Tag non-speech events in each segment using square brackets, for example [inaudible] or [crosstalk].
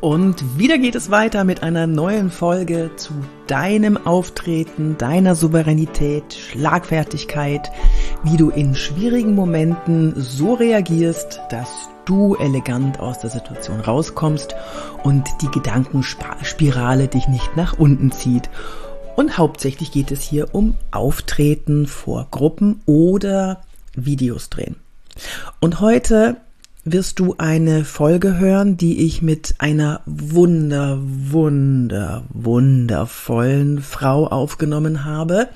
Und wieder geht es weiter mit einer neuen Folge zu deinem Auftreten, deiner Souveränität, Schlagfertigkeit, wie du in schwierigen Momenten so reagierst, dass du elegant aus der Situation rauskommst und die Gedankenspirale dich nicht nach unten zieht. Und hauptsächlich geht es hier um Auftreten vor Gruppen oder Videos drehen. Und heute wirst du eine Folge hören, die ich mit einer wunder, wunder, wundervollen Frau aufgenommen habe.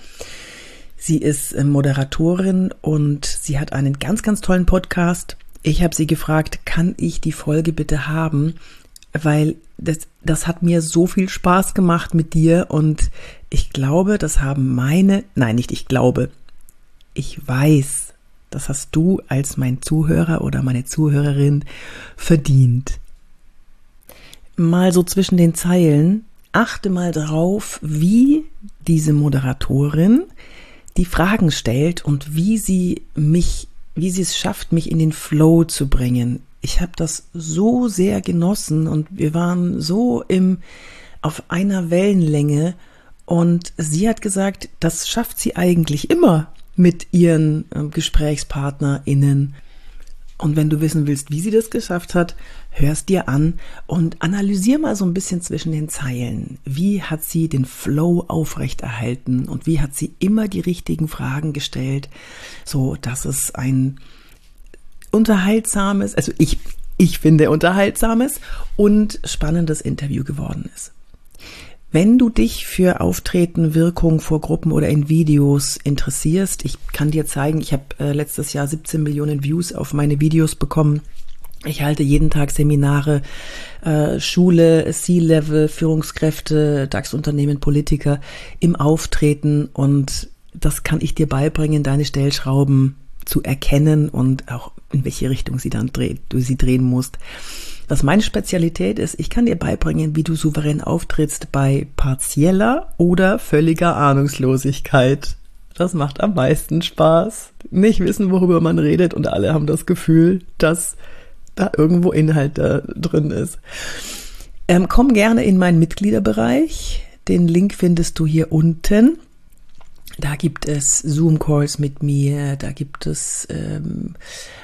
Sie ist äh, Moderatorin und sie hat einen ganz, ganz tollen Podcast. Ich habe sie gefragt, kann ich die Folge bitte haben? Weil das, das hat mir so viel Spaß gemacht mit dir und ich glaube, das haben meine, nein, nicht ich glaube, ich weiß, das hast du als mein Zuhörer oder meine Zuhörerin verdient. Mal so zwischen den Zeilen, achte mal drauf, wie diese Moderatorin die Fragen stellt und wie sie mich, wie sie es schafft, mich in den Flow zu bringen. Ich habe das so sehr genossen und wir waren so im auf einer Wellenlänge und sie hat gesagt, das schafft sie eigentlich immer mit ihren äh, GesprächspartnerInnen. Und wenn du wissen willst, wie sie das geschafft hat, hörst dir an und analysier mal so ein bisschen zwischen den Zeilen. Wie hat sie den Flow aufrechterhalten und wie hat sie immer die richtigen Fragen gestellt, so dass es ein unterhaltsames, also ich, ich finde unterhaltsames und spannendes Interview geworden ist. Wenn du dich für Auftreten, Wirkung vor Gruppen oder in Videos interessierst, ich kann dir zeigen, ich habe äh, letztes Jahr 17 Millionen Views auf meine Videos bekommen. Ich halte jeden Tag Seminare, äh, Schule, C-Level, Führungskräfte, DAX-Unternehmen, Politiker im Auftreten und das kann ich dir beibringen, deine Stellschrauben zu erkennen und auch in welche Richtung sie dann dreht, du sie drehen musst. Was meine Spezialität ist, ich kann dir beibringen, wie du souverän auftrittst bei partieller oder völliger Ahnungslosigkeit. Das macht am meisten Spaß. Nicht wissen, worüber man redet und alle haben das Gefühl, dass da irgendwo Inhalt da drin ist. Ähm, komm gerne in meinen Mitgliederbereich. Den Link findest du hier unten. Da gibt es Zoom-Calls mit mir, da gibt es ähm,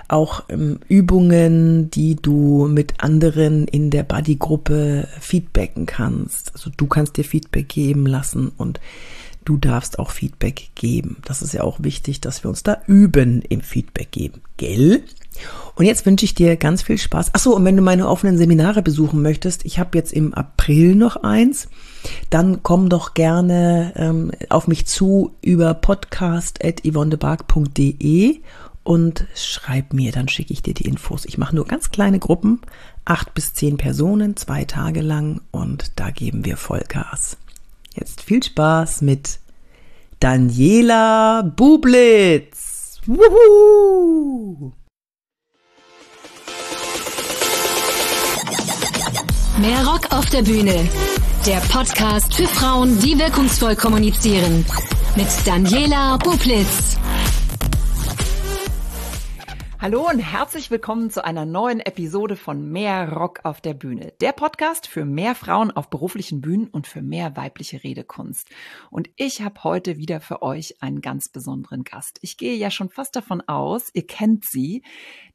auch ähm, Übungen, die du mit anderen in der Buddy-Gruppe feedbacken kannst. Also du kannst dir Feedback geben lassen und du darfst auch Feedback geben. Das ist ja auch wichtig, dass wir uns da üben im Feedback geben, gell? Und jetzt wünsche ich dir ganz viel Spaß. Ach so, und wenn du meine offenen Seminare besuchen möchtest, ich habe jetzt im April noch eins, dann komm doch gerne ähm, auf mich zu über podcast.yvonnebark.de und schreib mir, dann schicke ich dir die Infos. Ich mache nur ganz kleine Gruppen, acht bis zehn Personen, zwei Tage lang und da geben wir Vollgas. Jetzt viel Spaß mit Daniela Bublitz. Wuhu! Mehr Rock auf der Bühne. Der Podcast für Frauen, die wirkungsvoll kommunizieren. Mit Daniela Bublitz. Hallo und herzlich willkommen zu einer neuen Episode von Mehr Rock auf der Bühne. Der Podcast für mehr Frauen auf beruflichen Bühnen und für mehr weibliche Redekunst. Und ich habe heute wieder für euch einen ganz besonderen Gast. Ich gehe ja schon fast davon aus, ihr kennt sie.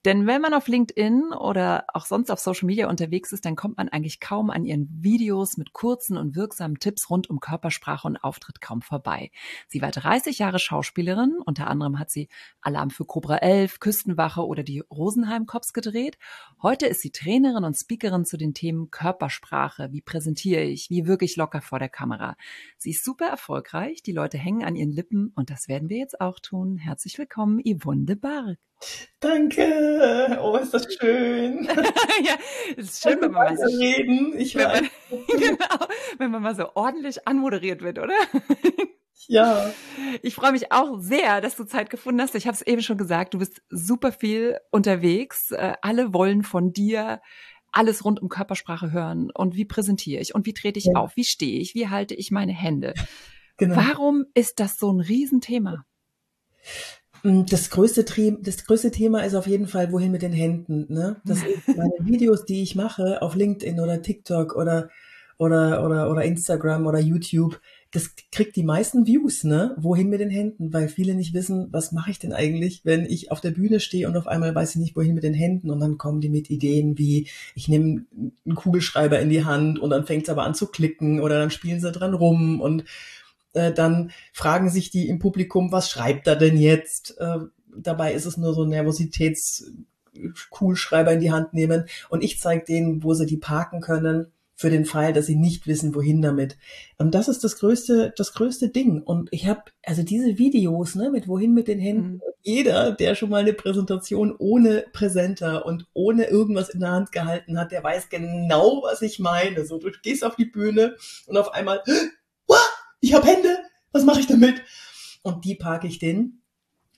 Denn wenn man auf LinkedIn oder auch sonst auf Social Media unterwegs ist, dann kommt man eigentlich kaum an ihren Videos mit kurzen und wirksamen Tipps rund um Körpersprache und Auftritt kaum vorbei. Sie war 30 Jahre Schauspielerin. Unter anderem hat sie Alarm für Cobra 11, Küstenwache oder die Rosenheim Cops gedreht. Heute ist sie Trainerin und Speakerin zu den Themen Körpersprache. Wie präsentiere ich? Wie wirke ich locker vor der Kamera? Sie ist super erfolgreich. Die Leute hängen an ihren Lippen und das werden wir jetzt auch tun. Herzlich willkommen, Yvonne de Barg. Danke. Oh, ist das schön. [laughs] ja, es ist schön, wenn man mal so reden. Ich wenn man, [laughs] genau, wenn man mal so ordentlich anmoderiert wird, oder? [laughs] ja. Ich freue mich auch sehr, dass du Zeit gefunden hast. Ich habe es eben schon gesagt, du bist super viel unterwegs. Äh, alle wollen von dir alles rund um Körpersprache hören und wie präsentiere ich und wie trete ich ja. auf, wie stehe ich, wie halte ich meine Hände. Genau. Warum ist das so ein Riesenthema? Mm, das größte, das größte Thema ist auf jeden Fall, wohin mit den Händen. Ne? Das ist meine Videos, die ich mache auf LinkedIn oder TikTok oder, oder, oder, oder Instagram oder YouTube. Das kriegt die meisten Views, ne? Wohin mit den Händen? Weil viele nicht wissen, was mache ich denn eigentlich, wenn ich auf der Bühne stehe und auf einmal weiß ich nicht, wohin mit den Händen. Und dann kommen die mit Ideen wie, ich nehme einen Kugelschreiber in die Hand und dann fängt es aber an zu klicken oder dann spielen sie dran rum und äh, dann fragen sich die im Publikum, was schreibt er denn jetzt? Äh, dabei ist es nur so ein Nervositäts-Kugelschreiber in die Hand nehmen und ich zeige denen, wo sie die parken können für den Fall, dass sie nicht wissen, wohin damit. Und das ist das größte, das größte Ding. Und ich habe also diese Videos, ne, mit wohin mit den Händen. Mhm. Jeder, der schon mal eine Präsentation ohne Präsenter und ohne irgendwas in der Hand gehalten hat, der weiß genau, was ich meine. So, du gehst auf die Bühne und auf einmal, ich habe Hände, was mache ich damit? Und die parke ich den.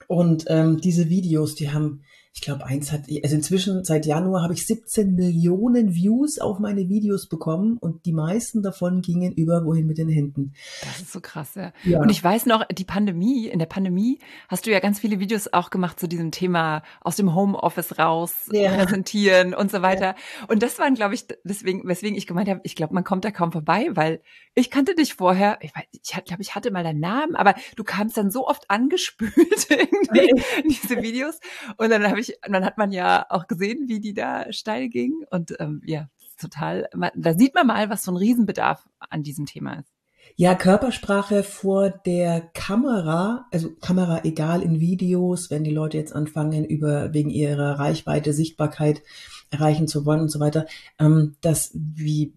Und ähm, diese Videos, die haben ich glaube, eins hat, also inzwischen seit Januar habe ich 17 Millionen Views auf meine Videos bekommen und die meisten davon gingen über wohin mit den Händen. Das ist so krass, ja. ja. Und ich weiß noch, die Pandemie, in der Pandemie hast du ja ganz viele Videos auch gemacht zu diesem Thema aus dem Homeoffice raus ja. präsentieren und so weiter. Ja. Und das waren, glaube ich, deswegen, weswegen ich gemeint habe, ich glaube, man kommt da kaum vorbei, weil ich kannte dich vorher, ich, weiß, ich glaube, ich hatte mal deinen Namen, aber du kamst dann so oft [laughs] angespült irgendwie in diese Videos und dann habe ich ich, dann hat man ja auch gesehen, wie die da steil ging. Und ähm, ja, total, da sieht man mal, was so ein Riesenbedarf an diesem Thema ist. Ja, Körpersprache vor der Kamera, also Kamera egal in Videos, wenn die Leute jetzt anfangen, über wegen ihrer Reichweite, Sichtbarkeit erreichen zu wollen und so weiter, ähm, das wie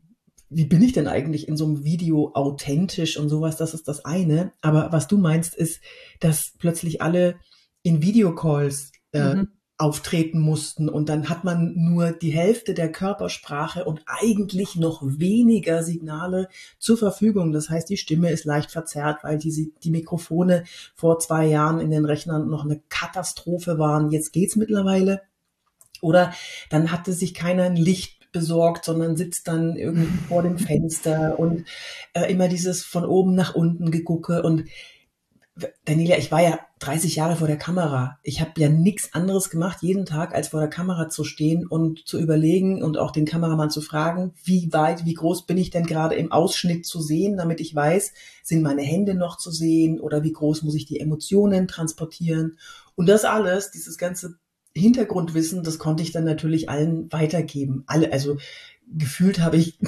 wie bin ich denn eigentlich in so einem Video authentisch und sowas, das ist das eine. Aber was du meinst, ist, dass plötzlich alle in Videocalls äh, mhm auftreten mussten und dann hat man nur die Hälfte der Körpersprache und eigentlich noch weniger Signale zur Verfügung. Das heißt, die Stimme ist leicht verzerrt, weil die, die Mikrofone vor zwei Jahren in den Rechnern noch eine Katastrophe waren. Jetzt geht's mittlerweile. Oder dann hatte sich keiner ein Licht besorgt, sondern sitzt dann irgendwie vor dem [laughs] Fenster und äh, immer dieses von oben nach unten gegucke und Daniela, ich war ja 30 Jahre vor der Kamera. Ich habe ja nichts anderes gemacht, jeden Tag, als vor der Kamera zu stehen und zu überlegen und auch den Kameramann zu fragen, wie weit, wie groß bin ich denn gerade im Ausschnitt zu sehen, damit ich weiß, sind meine Hände noch zu sehen oder wie groß muss ich die Emotionen transportieren. Und das alles, dieses ganze Hintergrundwissen, das konnte ich dann natürlich allen weitergeben. Alle, also gefühlt habe ich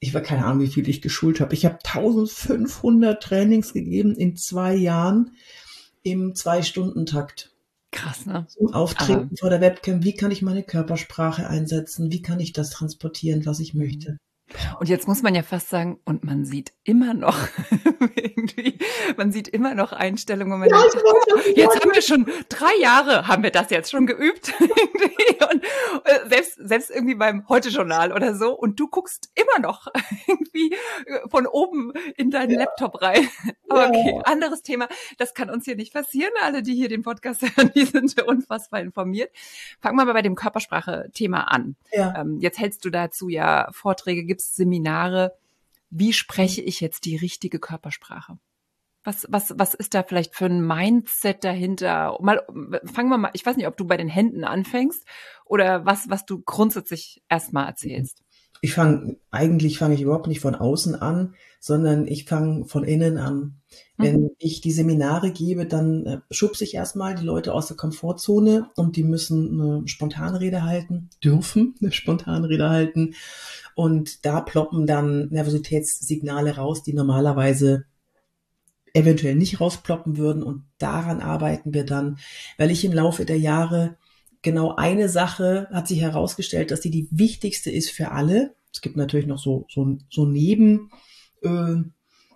ich war keine Ahnung, wie viel ich geschult habe. Ich habe 1500 Trainings gegeben in zwei Jahren im Zwei-Stunden-Takt. Krass, ne? Zum Auftreten Aber vor der Webcam. Wie kann ich meine Körpersprache einsetzen? Wie kann ich das transportieren, was ich möchte? Und jetzt muss man ja fast sagen, und man sieht immer noch [laughs] irgendwie, man sieht immer noch Einstellungen, wo man ja, denkt, oh, jetzt haben wir schon drei Jahre, haben wir das jetzt schon geübt. [laughs] und äh, selbst, selbst irgendwie beim Heute-Journal oder so. Und du guckst immer noch [laughs] irgendwie äh, von oben in deinen ja. Laptop rein. Aber okay, anderes Thema. Das kann uns hier nicht passieren. Alle, die hier den Podcast hören, die sind unfassbar informiert. Fangen wir mal bei dem Körpersprache-Thema an. Ja. Ähm, jetzt hältst du dazu ja Vorträge, gibst Seminare. Wie spreche ich jetzt die richtige Körpersprache? Was, was, was ist da vielleicht für ein Mindset dahinter? Mal, fangen wir mal, ich weiß nicht, ob du bei den Händen anfängst oder was, was du grundsätzlich erstmal erzählst. Ich fange, eigentlich fange ich überhaupt nicht von außen an, sondern ich fange von innen an. Wenn mhm. ich die Seminare gebe, dann äh, schubse ich erstmal die Leute aus der Komfortzone und die müssen eine spontane Rede halten, dürfen eine spontane Rede halten. Und da ploppen dann Nervositätssignale raus, die normalerweise eventuell nicht rausploppen würden. Und daran arbeiten wir dann, weil ich im Laufe der Jahre genau eine Sache hat sich herausgestellt, dass die die wichtigste ist für alle. Es gibt natürlich noch so, so, so Neben, äh,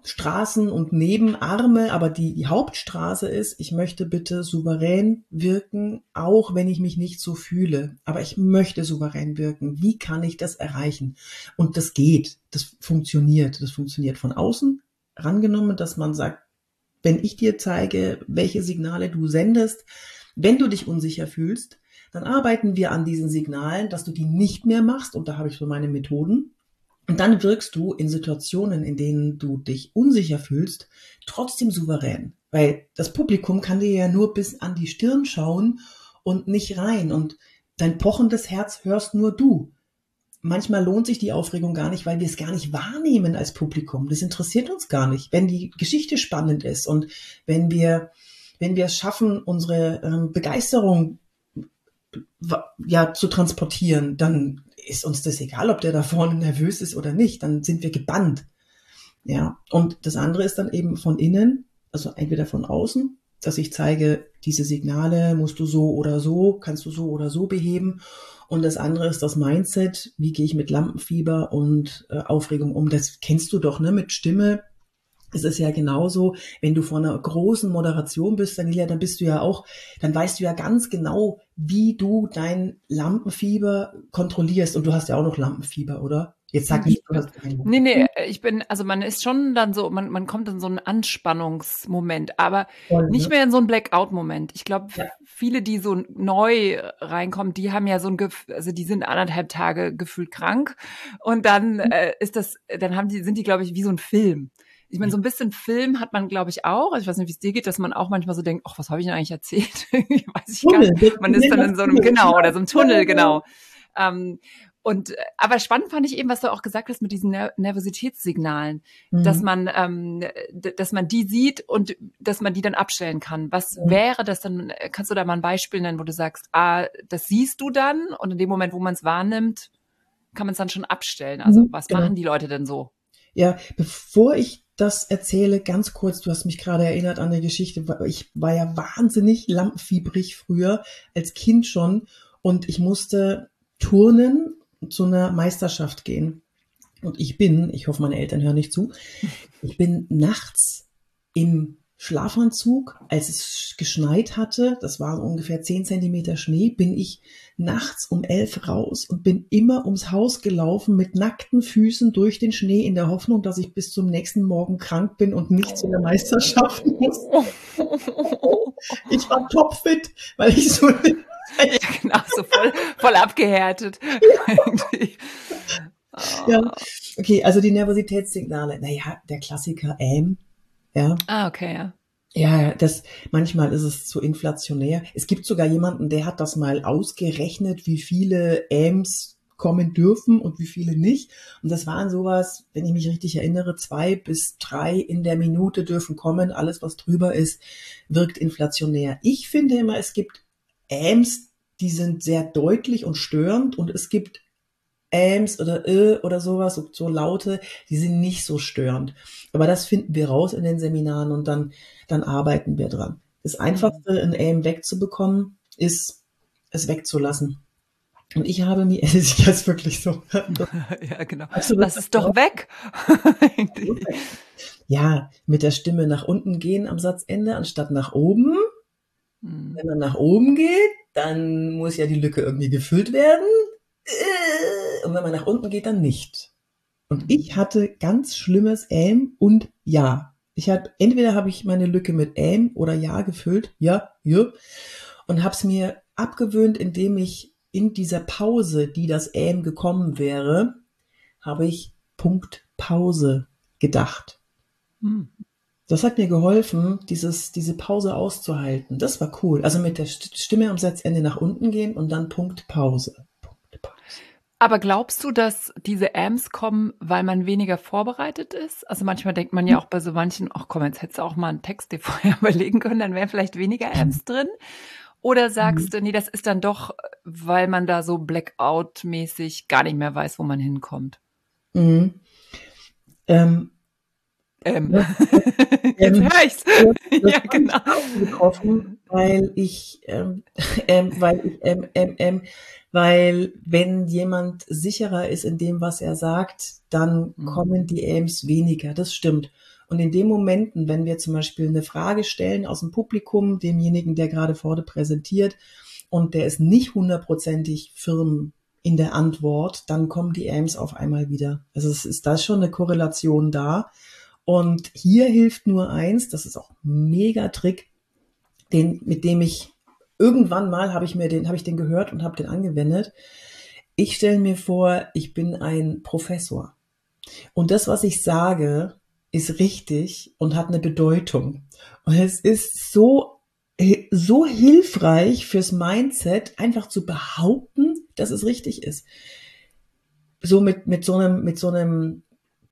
Straßen und Nebenarme, aber die, die Hauptstraße ist, ich möchte bitte souverän wirken, auch wenn ich mich nicht so fühle. Aber ich möchte souverän wirken. Wie kann ich das erreichen? Und das geht. Das funktioniert. Das funktioniert von außen rangenommen, dass man sagt, wenn ich dir zeige, welche Signale du sendest, wenn du dich unsicher fühlst, dann arbeiten wir an diesen Signalen, dass du die nicht mehr machst. Und da habe ich so meine Methoden. Und dann wirkst du in Situationen, in denen du dich unsicher fühlst, trotzdem souverän. Weil das Publikum kann dir ja nur bis an die Stirn schauen und nicht rein. Und dein pochendes Herz hörst nur du. Manchmal lohnt sich die Aufregung gar nicht, weil wir es gar nicht wahrnehmen als Publikum. Das interessiert uns gar nicht. Wenn die Geschichte spannend ist und wenn wir, wenn wir es schaffen, unsere ähm, Begeisterung ja, zu transportieren, dann ist uns das egal, ob der da vorne nervös ist oder nicht, dann sind wir gebannt. Ja, und das andere ist dann eben von innen, also entweder von außen, dass ich zeige, diese Signale musst du so oder so, kannst du so oder so beheben. Und das andere ist das Mindset, wie gehe ich mit Lampenfieber und äh, Aufregung um. Das kennst du doch, ne? Mit Stimme es ist ja genauso, wenn du vor einer großen Moderation bist, Daniela, dann bist du ja auch, dann weißt du ja ganz genau, wie du dein Lampenfieber kontrollierst. Und du hast ja auch noch Lampenfieber, oder? Jetzt sag nicht, du hast keinen. Nee, nee, ich bin, also man ist schon dann so, man, man kommt in so einen Anspannungsmoment, aber Voll, nicht ne? mehr in so einen Blackout-Moment. Ich glaube, ja. viele, die so neu reinkommen, die haben ja so ein Gefühl, also die sind anderthalb Tage gefühlt krank und dann mhm. äh, ist das, dann haben die, sind die, glaube ich, wie so ein Film ich meine, so ein bisschen Film hat man, glaube ich, auch. Also ich weiß nicht, wie es dir geht, dass man auch manchmal so denkt, ach, was habe ich denn eigentlich erzählt? [laughs] weiß ich gar nicht. Man ist dann in so einem, genau, oder so einem Tunnel, genau. Ähm, und äh, aber spannend fand ich eben, was du auch gesagt hast mit diesen Ner Nervositätssignalen, mhm. dass man, ähm, dass man die sieht und dass man die dann abstellen kann. Was mhm. wäre das dann? Kannst du da mal ein Beispiel nennen, wo du sagst, ah, das siehst du dann und in dem Moment, wo man es wahrnimmt, kann man es dann schon abstellen. Also mhm, was genau. machen die Leute denn so? Ja, bevor ich das erzähle, ganz kurz, du hast mich gerade erinnert an eine Geschichte, ich war ja wahnsinnig lampenfiebrig früher, als Kind schon, und ich musste turnen zu einer Meisterschaft gehen. Und ich bin, ich hoffe, meine Eltern hören nicht zu, ich bin nachts im Schlafanzug, als es geschneit hatte, das war ungefähr zehn Zentimeter Schnee, bin ich nachts um elf raus und bin immer ums Haus gelaufen mit nackten Füßen durch den Schnee in der Hoffnung, dass ich bis zum nächsten Morgen krank bin und nicht zu der Meisterschaft [laughs] muss. Ich war topfit, weil ich so... [laughs] [laughs] ja, genau, so voll, voll abgehärtet. ja, okay, also die Nervositätssignale. Naja, der Klassiker Ähm. Ja. Ah, okay, ja. Ja, das, manchmal ist es zu inflationär. Es gibt sogar jemanden, der hat das mal ausgerechnet, wie viele AMs kommen dürfen und wie viele nicht. Und das waren sowas, wenn ich mich richtig erinnere, zwei bis drei in der Minute dürfen kommen. Alles, was drüber ist, wirkt inflationär. Ich finde immer, es gibt AMs, die sind sehr deutlich und störend und es gibt Ams oder Ö oder sowas, so, so Laute, die sind nicht so störend. Aber das finden wir raus in den Seminaren und dann, dann arbeiten wir dran. Das Einfachste, ein Am wegzubekommen, ist, es wegzulassen. Und ich habe mir, [laughs] es ist jetzt wirklich so. [laughs] ja, genau. Also, Lass es doch weg. [laughs] ja, mit der Stimme nach unten gehen am Satzende, anstatt nach oben. Hm. Wenn man nach oben geht, dann muss ja die Lücke irgendwie gefüllt werden. Und wenn man nach unten geht, dann nicht. Und ich hatte ganz schlimmes Ähm und Ja. Ich hatte, entweder habe ich meine Lücke mit Ähm oder Ja gefüllt, ja, ja, und habe es mir abgewöhnt, indem ich in dieser Pause, die das Ähm gekommen wäre, habe ich Punkt Pause gedacht. Hm. Das hat mir geholfen, dieses, diese Pause auszuhalten. Das war cool. Also mit der Stimme am Satzende nach unten gehen und dann Punkt Pause. Aber glaubst du, dass diese Amps kommen, weil man weniger vorbereitet ist? Also manchmal denkt man ja auch bei so manchen, ach komm, jetzt hättest du auch mal einen Text dir [laughs] vorher überlegen können, dann wären vielleicht weniger Amps [laughs] drin. Oder sagst du, nee, das ist dann doch, weil man da so Blackout-mäßig gar nicht mehr weiß, wo man hinkommt? Mhm. Ähm, ähm. [laughs] Jetzt ähm, höre ich's. ja, genau. Getroffen, weil ich, ähm, ähm, weil ich, ähm, ähm, ähm, weil wenn jemand sicherer ist in dem, was er sagt, dann mhm. kommen die Aims weniger. Das stimmt. Und in den Momenten, wenn wir zum Beispiel eine Frage stellen aus dem Publikum, demjenigen, der gerade vorne präsentiert, und der ist nicht hundertprozentig firm in der Antwort, dann kommen die Aims auf einmal wieder. Also es ist da schon eine Korrelation da. Und hier hilft nur eins, das ist auch ein mega Trick, den, mit dem ich irgendwann mal habe ich mir den, habe ich den gehört und habe den angewendet. Ich stelle mir vor, ich bin ein Professor Und das, was ich sage, ist richtig und hat eine Bedeutung. Und es ist so, so hilfreich fürs Mindset, einfach zu behaupten, dass es richtig ist. So mit, mit so einem, mit so einem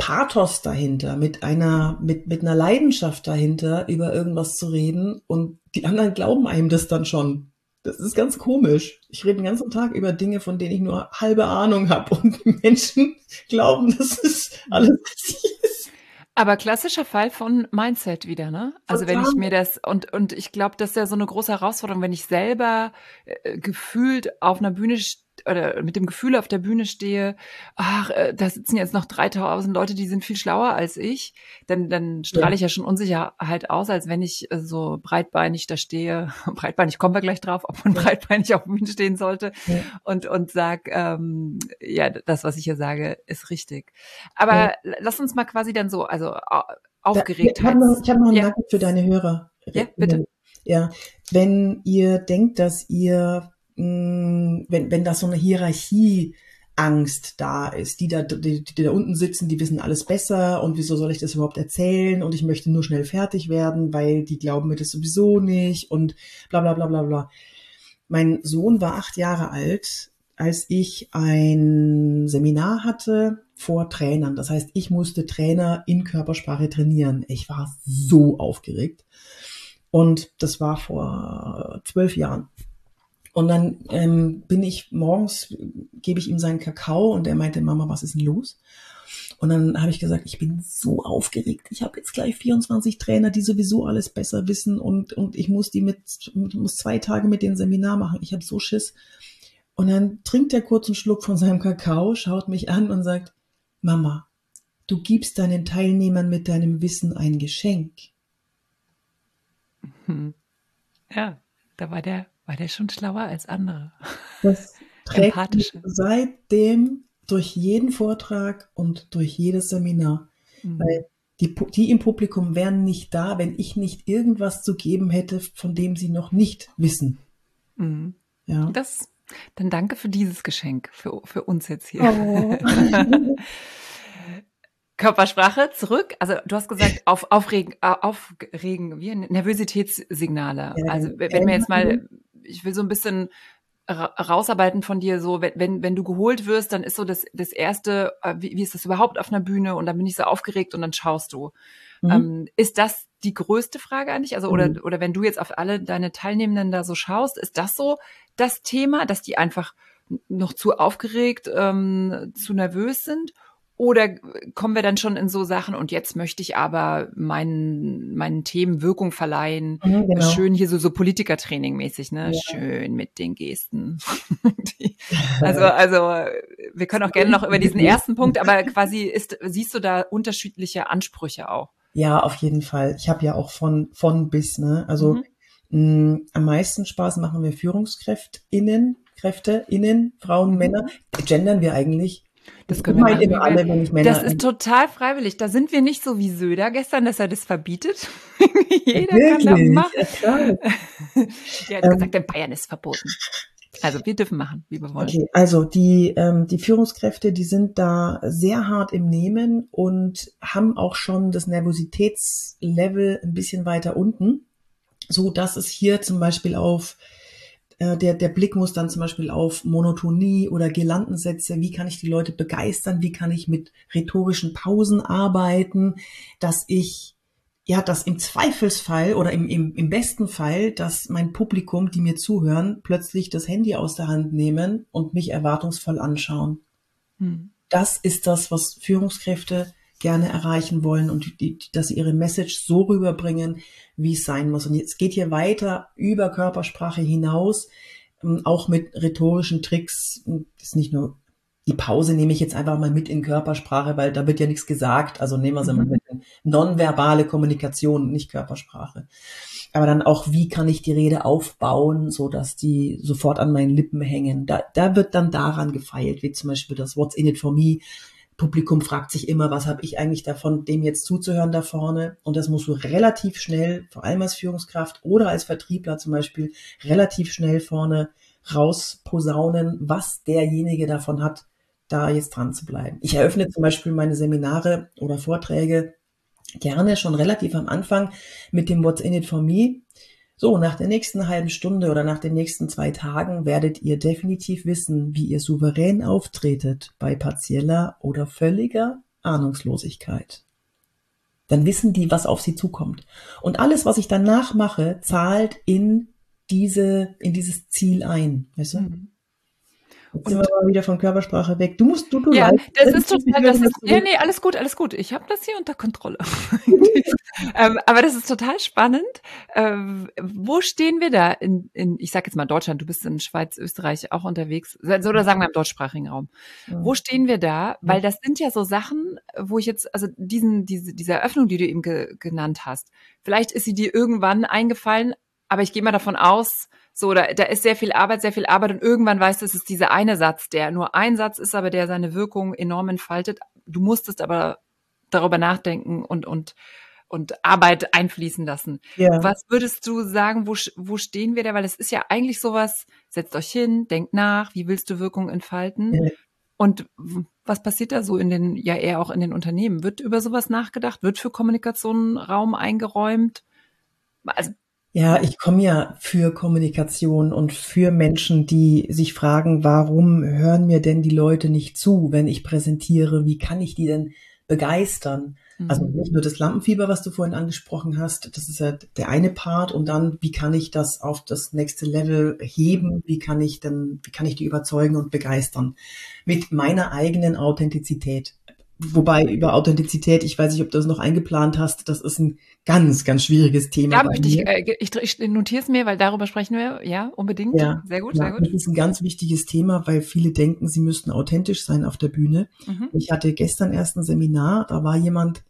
Pathos dahinter, mit einer, mit, mit einer Leidenschaft dahinter, über irgendwas zu reden und die anderen glauben einem das dann schon. Das ist ganz komisch. Ich rede den ganzen Tag über Dinge, von denen ich nur halbe Ahnung habe [laughs] und Menschen glauben, das ist alles richtig ist. Aber klassischer Fall von Mindset wieder, ne? Also Total. wenn ich mir das und und ich glaube, das ist ja so eine große Herausforderung, wenn ich selber äh, gefühlt auf einer Bühne oder mit dem Gefühl auf der Bühne stehe, ach, äh, da sitzen jetzt noch 3000 Leute, die sind viel schlauer als ich, dann, dann strahle ja. ich ja schon Unsicherheit aus, als wenn ich äh, so breitbeinig da stehe. [laughs] breitbeinig kommen wir gleich drauf, ob man ja. breitbeinig auf der Bühne stehen sollte ja. und, und sag, ähm, ja, das, was ich hier sage, ist richtig. Aber lass uns mal quasi dann so, also aufgeregt. Ich habe noch, hab noch einen ja. für deine Hörer. Ja, bitte. Ja, wenn ihr denkt, dass ihr mh, wenn, wenn da so eine Hierarchie Angst da ist. Die da, die, die da unten sitzen, die wissen alles besser und wieso soll ich das überhaupt erzählen und ich möchte nur schnell fertig werden, weil die glauben mir das sowieso nicht und bla bla bla bla bla. Mein Sohn war acht Jahre alt, als ich ein Seminar hatte vor Trainern. Das heißt, ich musste Trainer in Körpersprache trainieren. Ich war so aufgeregt. Und das war vor zwölf Jahren. Und dann ähm, bin ich morgens, gebe ich ihm seinen Kakao und er meinte, Mama, was ist denn los? Und dann habe ich gesagt, ich bin so aufgeregt. Ich habe jetzt gleich 24 Trainer, die sowieso alles besser wissen und, und ich muss die mit, muss zwei Tage mit dem Seminar machen. Ich habe so Schiss. Und dann trinkt er kurz einen Schluck von seinem Kakao, schaut mich an und sagt, Mama, du gibst deinen Teilnehmern mit deinem Wissen ein Geschenk. Hm. Ja, da war der war der schon schlauer als andere? Das [laughs] trägt seitdem durch jeden Vortrag und durch jedes Seminar. Mhm. Weil die, die im Publikum wären nicht da, wenn ich nicht irgendwas zu geben hätte, von dem sie noch nicht wissen. Mhm. Ja. Das, dann danke für dieses Geschenk, für, für uns jetzt hier. Oh. [laughs] Körpersprache zurück. Also du hast gesagt, auf, aufregen, äh, aufregen, wie Nervositätssignale. Also wenn wir jetzt mal ich will so ein bisschen rausarbeiten von dir, so wenn, wenn du geholt wirst, dann ist so das, das erste, äh, wie, wie ist das überhaupt auf einer Bühne und dann bin ich so aufgeregt und dann schaust du. Mhm. Ähm, ist das die größte Frage eigentlich? Also, oder, mhm. oder wenn du jetzt auf alle deine Teilnehmenden da so schaust, ist das so das Thema, dass die einfach noch zu aufgeregt, ähm, zu nervös sind? Oder kommen wir dann schon in so Sachen und jetzt möchte ich aber meinen, meinen Themen Wirkung verleihen? Mhm, genau. Schön hier so, so Politikertraining mäßig, ne? Ja. Schön mit den Gesten. [laughs] [laughs] also, also, wir können auch gerne noch über diesen [laughs] ersten Punkt, aber quasi ist, siehst du da unterschiedliche Ansprüche auch? Ja, auf jeden Fall. Ich habe ja auch von, von bis, ne? Also, mhm. mh, am meisten Spaß machen wir Führungskräftinnen, Kräfte, innen, Frauen, mhm. Männer. Gendern wir eigentlich das können wir machen. Alle, wenn ich Männer das ist total freiwillig. Da sind wir nicht so wie Söder gestern, dass er das verbietet. [laughs] Jeder Wirklich? kann das machen. Ja, [laughs] Der hat ähm, gesagt, in Bayern ist verboten. Also wir dürfen machen, wie wir wollen. Okay, also die, ähm, die Führungskräfte, die sind da sehr hart im Nehmen und haben auch schon das Nervositätslevel ein bisschen weiter unten, so dass es hier zum Beispiel auf der, der Blick muss dann zum Beispiel auf Monotonie oder Girlandensätze. Wie kann ich die Leute begeistern? Wie kann ich mit rhetorischen Pausen arbeiten, dass ich ja, dass im Zweifelsfall oder im, im, im besten Fall, dass mein Publikum, die mir zuhören, plötzlich das Handy aus der Hand nehmen und mich erwartungsvoll anschauen. Hm. Das ist das, was Führungskräfte gerne erreichen wollen und die, dass sie ihre Message so rüberbringen, wie es sein muss. Und jetzt geht hier weiter über Körpersprache hinaus, ähm, auch mit rhetorischen Tricks. Das ist nicht nur die Pause nehme ich jetzt einfach mal mit in Körpersprache, weil da wird ja nichts gesagt. Also nehmen wir sie mhm. mal mit in nonverbale Kommunikation, nicht Körpersprache. Aber dann auch, wie kann ich die Rede aufbauen, so dass die sofort an meinen Lippen hängen. Da, da wird dann daran gefeilt, wie zum Beispiel das What's in it for me Publikum fragt sich immer, was habe ich eigentlich davon, dem jetzt zuzuhören da vorne? Und das musst du relativ schnell, vor allem als Führungskraft oder als Vertriebler zum Beispiel, relativ schnell vorne raus posaunen, was derjenige davon hat, da jetzt dran zu bleiben. Ich eröffne zum Beispiel meine Seminare oder Vorträge gerne schon relativ am Anfang mit dem What's in it for me. So, nach der nächsten halben Stunde oder nach den nächsten zwei Tagen werdet ihr definitiv wissen, wie ihr souverän auftretet bei partieller oder völliger Ahnungslosigkeit. Dann wissen die, was auf sie zukommt. Und alles, was ich danach mache, zahlt in diese, in dieses Ziel ein. Weißt du? Mhm. Jetzt sind wir mal wieder von Körpersprache weg. Du musst, du, du Ja, leid. das ist total, das ist, ja, nee, alles gut, alles gut. Ich habe das hier unter Kontrolle. [laughs] ähm, aber das ist total spannend. Ähm, wo stehen wir da in, in ich sag jetzt mal Deutschland, du bist in Schweiz, Österreich auch unterwegs, oder sagen wir im deutschsprachigen Raum. Ja. Wo stehen wir da? Weil das sind ja so Sachen, wo ich jetzt, also diesen, diese, diese Eröffnung, die du eben ge genannt hast, vielleicht ist sie dir irgendwann eingefallen, aber ich gehe mal davon aus, so, da, da ist sehr viel Arbeit, sehr viel Arbeit und irgendwann weißt du, es ist dieser eine Satz, der nur ein Satz ist, aber der seine Wirkung enorm entfaltet. Du musstest aber darüber nachdenken und, und, und Arbeit einfließen lassen. Ja. Was würdest du sagen, wo, wo stehen wir da? Weil es ist ja eigentlich sowas, setzt euch hin, denkt nach, wie willst du Wirkung entfalten? Ja. Und was passiert da so in den, ja eher auch in den Unternehmen? Wird über sowas nachgedacht? Wird für Kommunikation Raum eingeräumt? Also ja, ich komme ja für Kommunikation und für Menschen, die sich fragen, warum hören mir denn die Leute nicht zu, wenn ich präsentiere? Wie kann ich die denn begeistern? Also mhm. nicht nur das Lampenfieber, was du vorhin angesprochen hast, das ist ja der eine Part und dann, wie kann ich das auf das nächste Level heben? Wie kann ich denn, wie kann ich die überzeugen und begeistern? Mit meiner eigenen Authentizität. Wobei über Authentizität, ich weiß nicht, ob du das noch eingeplant hast, das ist ein ganz, ganz schwieriges Thema. Ja, ich, äh, ich, ich notiere es mir, weil darüber sprechen wir, ja, unbedingt. Ja, sehr gut, ja, sehr gut. Das ist ein ganz wichtiges Thema, weil viele denken, sie müssten authentisch sein auf der Bühne. Mhm. Ich hatte gestern erst ein Seminar, da war jemand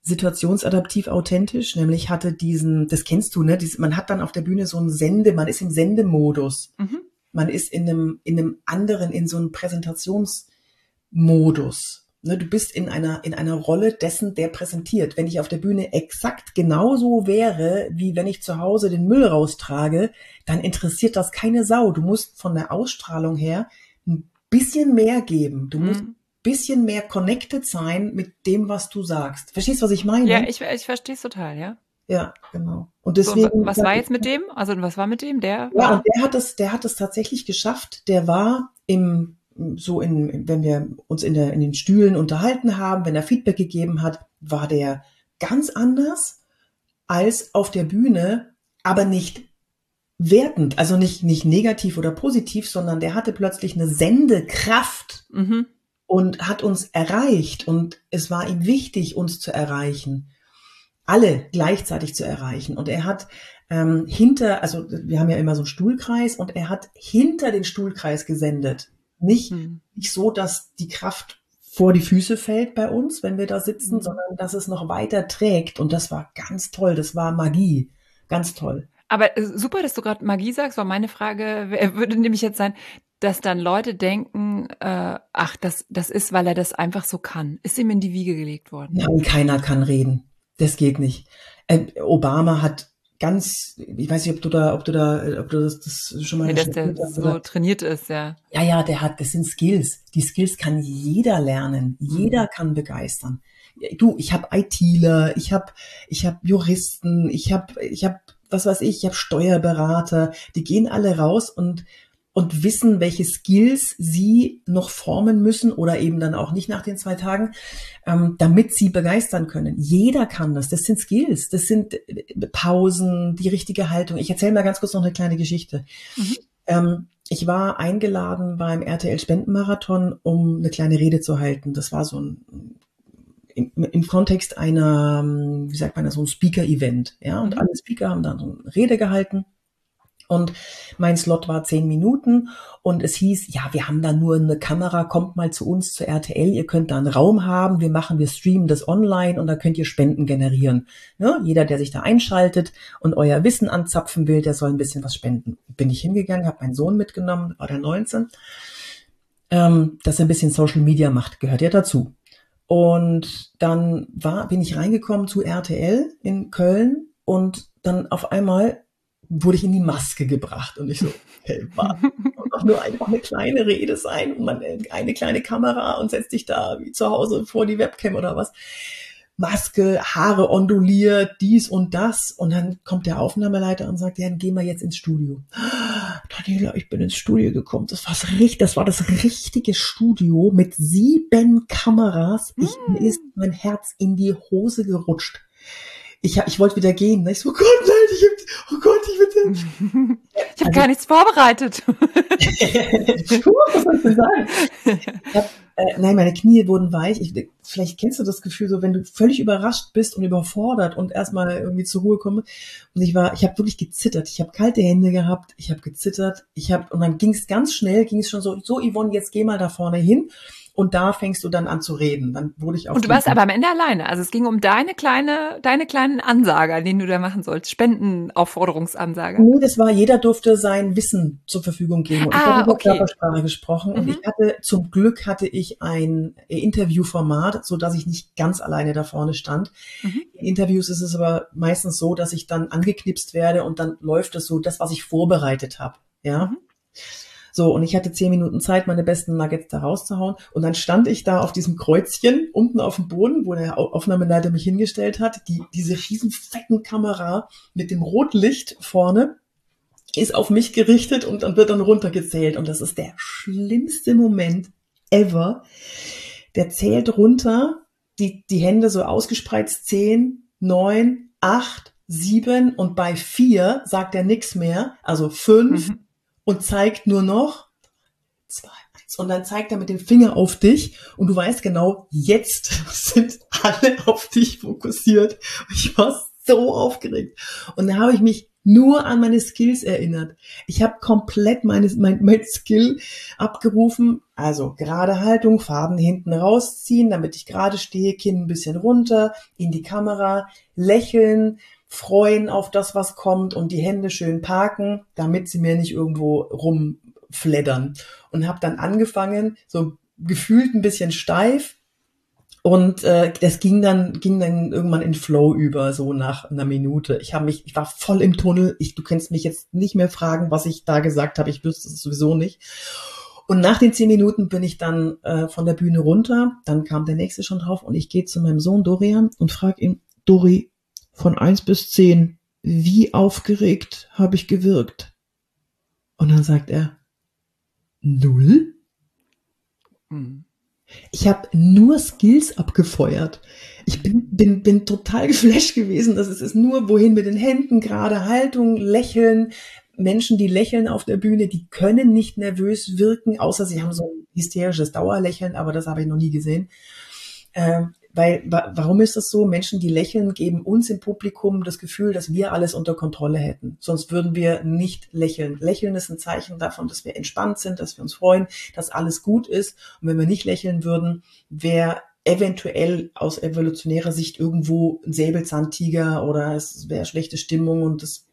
situationsadaptiv authentisch, nämlich hatte diesen, das kennst du, ne, dies, man hat dann auf der Bühne so einen Sende, man ist im Sendemodus. Mhm. Man ist in einem, in einem anderen, in so einem Präsentationsmodus. Ne, du bist in einer, in einer Rolle dessen, der präsentiert. Wenn ich auf der Bühne exakt genauso wäre, wie wenn ich zu Hause den Müll raustrage, dann interessiert das keine Sau. Du musst von der Ausstrahlung her ein bisschen mehr geben. Du musst mhm. bisschen mehr connected sein mit dem, was du sagst. Verstehst du, was ich meine? Ja, ich, ich verstehe es total, ja. Ja, genau. Und deswegen. So, was war jetzt mit dem? Also was war mit dem? Der? Ja, und der hat es, der hat es tatsächlich geschafft. Der war im so in, wenn wir uns in, der, in den Stühlen unterhalten haben, wenn er Feedback gegeben hat, war der ganz anders als auf der Bühne, aber nicht wertend, also nicht, nicht negativ oder positiv, sondern der hatte plötzlich eine Sendekraft mhm. und hat uns erreicht und es war ihm wichtig, uns zu erreichen, alle gleichzeitig zu erreichen. Und er hat ähm, hinter, also wir haben ja immer so einen Stuhlkreis und er hat hinter den Stuhlkreis gesendet. Nicht, mhm. nicht so, dass die Kraft vor die Füße fällt bei uns, wenn wir da sitzen, mhm. sondern dass es noch weiter trägt. Und das war ganz toll. Das war Magie. Ganz toll. Aber äh, super, dass du gerade Magie sagst, weil meine Frage würde nämlich jetzt sein, dass dann Leute denken, äh, ach, das, das ist, weil er das einfach so kann. Ist ihm in die Wiege gelegt worden? Nein, keiner kann reden. Das geht nicht. Äh, Obama hat ganz, ich weiß nicht, ob du da, ob du da, ob du das, das schon mal. Ja, dass der hast, so oder? trainiert ist, ja. Ja, ja, der hat, das sind Skills. Die Skills kann jeder lernen. Jeder mhm. kann begeistern. Du, ich habe ITler, ich habe, ich habe Juristen, ich habe, ich habe, was weiß ich, ich habe Steuerberater. Die gehen alle raus und und wissen, welche Skills sie noch formen müssen oder eben dann auch nicht nach den zwei Tagen, ähm, damit sie begeistern können. Jeder kann das. Das sind Skills. Das sind äh, Pausen, die richtige Haltung. Ich erzähle mal ganz kurz noch eine kleine Geschichte. Mhm. Ähm, ich war eingeladen beim RTL Spendenmarathon, um eine kleine Rede zu halten. Das war so ein im, im Kontext einer, wie sagt man, so ein Speaker-Event. Ja, und mhm. alle Speaker haben dann so eine Rede gehalten. Und mein Slot war zehn Minuten und es hieß, ja, wir haben da nur eine Kamera, kommt mal zu uns zur RTL, ihr könnt da einen Raum haben, wir machen, wir streamen das online und da könnt ihr Spenden generieren. Ja, jeder, der sich da einschaltet und euer Wissen anzapfen will, der soll ein bisschen was spenden. Bin ich hingegangen, habe meinen Sohn mitgenommen, war der 19. Ähm, dass er ein bisschen Social Media macht, gehört ja dazu. Und dann war, bin ich reingekommen zu RTL in Köln und dann auf einmal wurde ich in die Maske gebracht und ich so, [laughs] hey, war doch nur einfach eine kleine Rede sein und man eine kleine Kamera und setzt dich da wie zu Hause vor die Webcam oder was. Maske, Haare onduliert, dies und das. Und dann kommt der Aufnahmeleiter und sagt, ja, dann gehen wir jetzt ins Studio. [gasps] Daniela, ich bin ins Studio gekommen. Das war richtig, das war das richtige Studio mit sieben Kameras. Ich, mm. Mir ist mein Herz in die Hose gerutscht ich, ich wollte wieder gehen. Ne? Ich so, Gott, ich hab, oh Gott, ich bitte. Ich habe also, gar nichts vorbereitet. [laughs] was soll ich denn sagen? Ich hab, äh, nein, meine Knie wurden weich. Ich, vielleicht kennst du das Gefühl, so wenn du völlig überrascht bist und überfordert und erstmal irgendwie zur Ruhe komme. Und ich war, ich habe wirklich gezittert. Ich habe kalte Hände gehabt. Ich habe gezittert. Ich habe und dann ging es ganz schnell, ging es schon so, so Yvonne, jetzt geh mal da vorne hin. Und da fängst du dann an zu reden. Dann wurde ich auf Und du warst aber am Ende alleine. Also es ging um deine kleine, deine kleinen Ansage, den du da machen sollst. Spendenaufforderungsansage. Nee, das war, jeder durfte sein Wissen zur Verfügung geben. Und ah, ich habe okay. Körpersprache gesprochen. Mhm. Und ich hatte, zum Glück hatte ich ein Interviewformat, so dass ich nicht ganz alleine da vorne stand. Mhm. In Interviews ist es aber meistens so, dass ich dann angeknipst werde und dann läuft es so, das, was ich vorbereitet habe. Ja. Mhm. So, und ich hatte zehn Minuten Zeit, meine besten Nuggets da rauszuhauen. Und dann stand ich da auf diesem Kreuzchen unten auf dem Boden, wo der Aufnahmeleiter mich hingestellt hat. Die, diese riesen fetten Kamera mit dem Rotlicht vorne ist auf mich gerichtet und dann wird dann runtergezählt. Und das ist der schlimmste Moment ever. Der zählt runter, die, die Hände so ausgespreizt, zehn, neun, acht, sieben und bei vier sagt er nichts mehr, also fünf, mhm und zeigt nur noch zwei, eins. Und dann zeigt er mit dem Finger auf dich und du weißt genau, jetzt [laughs] sind alle auf dich fokussiert. Ich war so aufgeregt. Und da habe ich mich nur an meine Skills erinnert. Ich habe komplett meine, mein, mein Skill abgerufen. Also gerade Haltung, Faden hinten rausziehen, damit ich gerade stehe, Kinn ein bisschen runter, in die Kamera, lächeln, freuen auf das, was kommt und die Hände schön parken, damit sie mir nicht irgendwo rumfleddern. Und habe dann angefangen, so gefühlt ein bisschen steif. Und äh, das ging dann ging dann irgendwann in Flow über, so nach einer Minute. Ich habe mich, ich war voll im Tunnel. Ich, du kannst mich jetzt nicht mehr fragen, was ich da gesagt habe. Ich wüsste es sowieso nicht. Und nach den zehn Minuten bin ich dann äh, von der Bühne runter. Dann kam der nächste schon drauf und ich gehe zu meinem Sohn Dorian und frage ihn, Dori, von eins bis zehn, wie aufgeregt habe ich gewirkt? Und dann sagt er, null? Ich habe nur Skills abgefeuert. Ich bin, bin, bin total [laughs] geflasht gewesen. Das ist es nur, wohin mit den Händen, gerade Haltung, Lächeln. Menschen, die lächeln auf der Bühne, die können nicht nervös wirken, außer sie haben so ein hysterisches Dauerlächeln, aber das habe ich noch nie gesehen. Ähm, weil, wa warum ist das so? Menschen, die lächeln, geben uns im Publikum das Gefühl, dass wir alles unter Kontrolle hätten. Sonst würden wir nicht lächeln. Lächeln ist ein Zeichen davon, dass wir entspannt sind, dass wir uns freuen, dass alles gut ist. Und wenn wir nicht lächeln würden, wäre eventuell aus evolutionärer Sicht irgendwo ein Säbelzahntiger oder es wäre schlechte Stimmung und das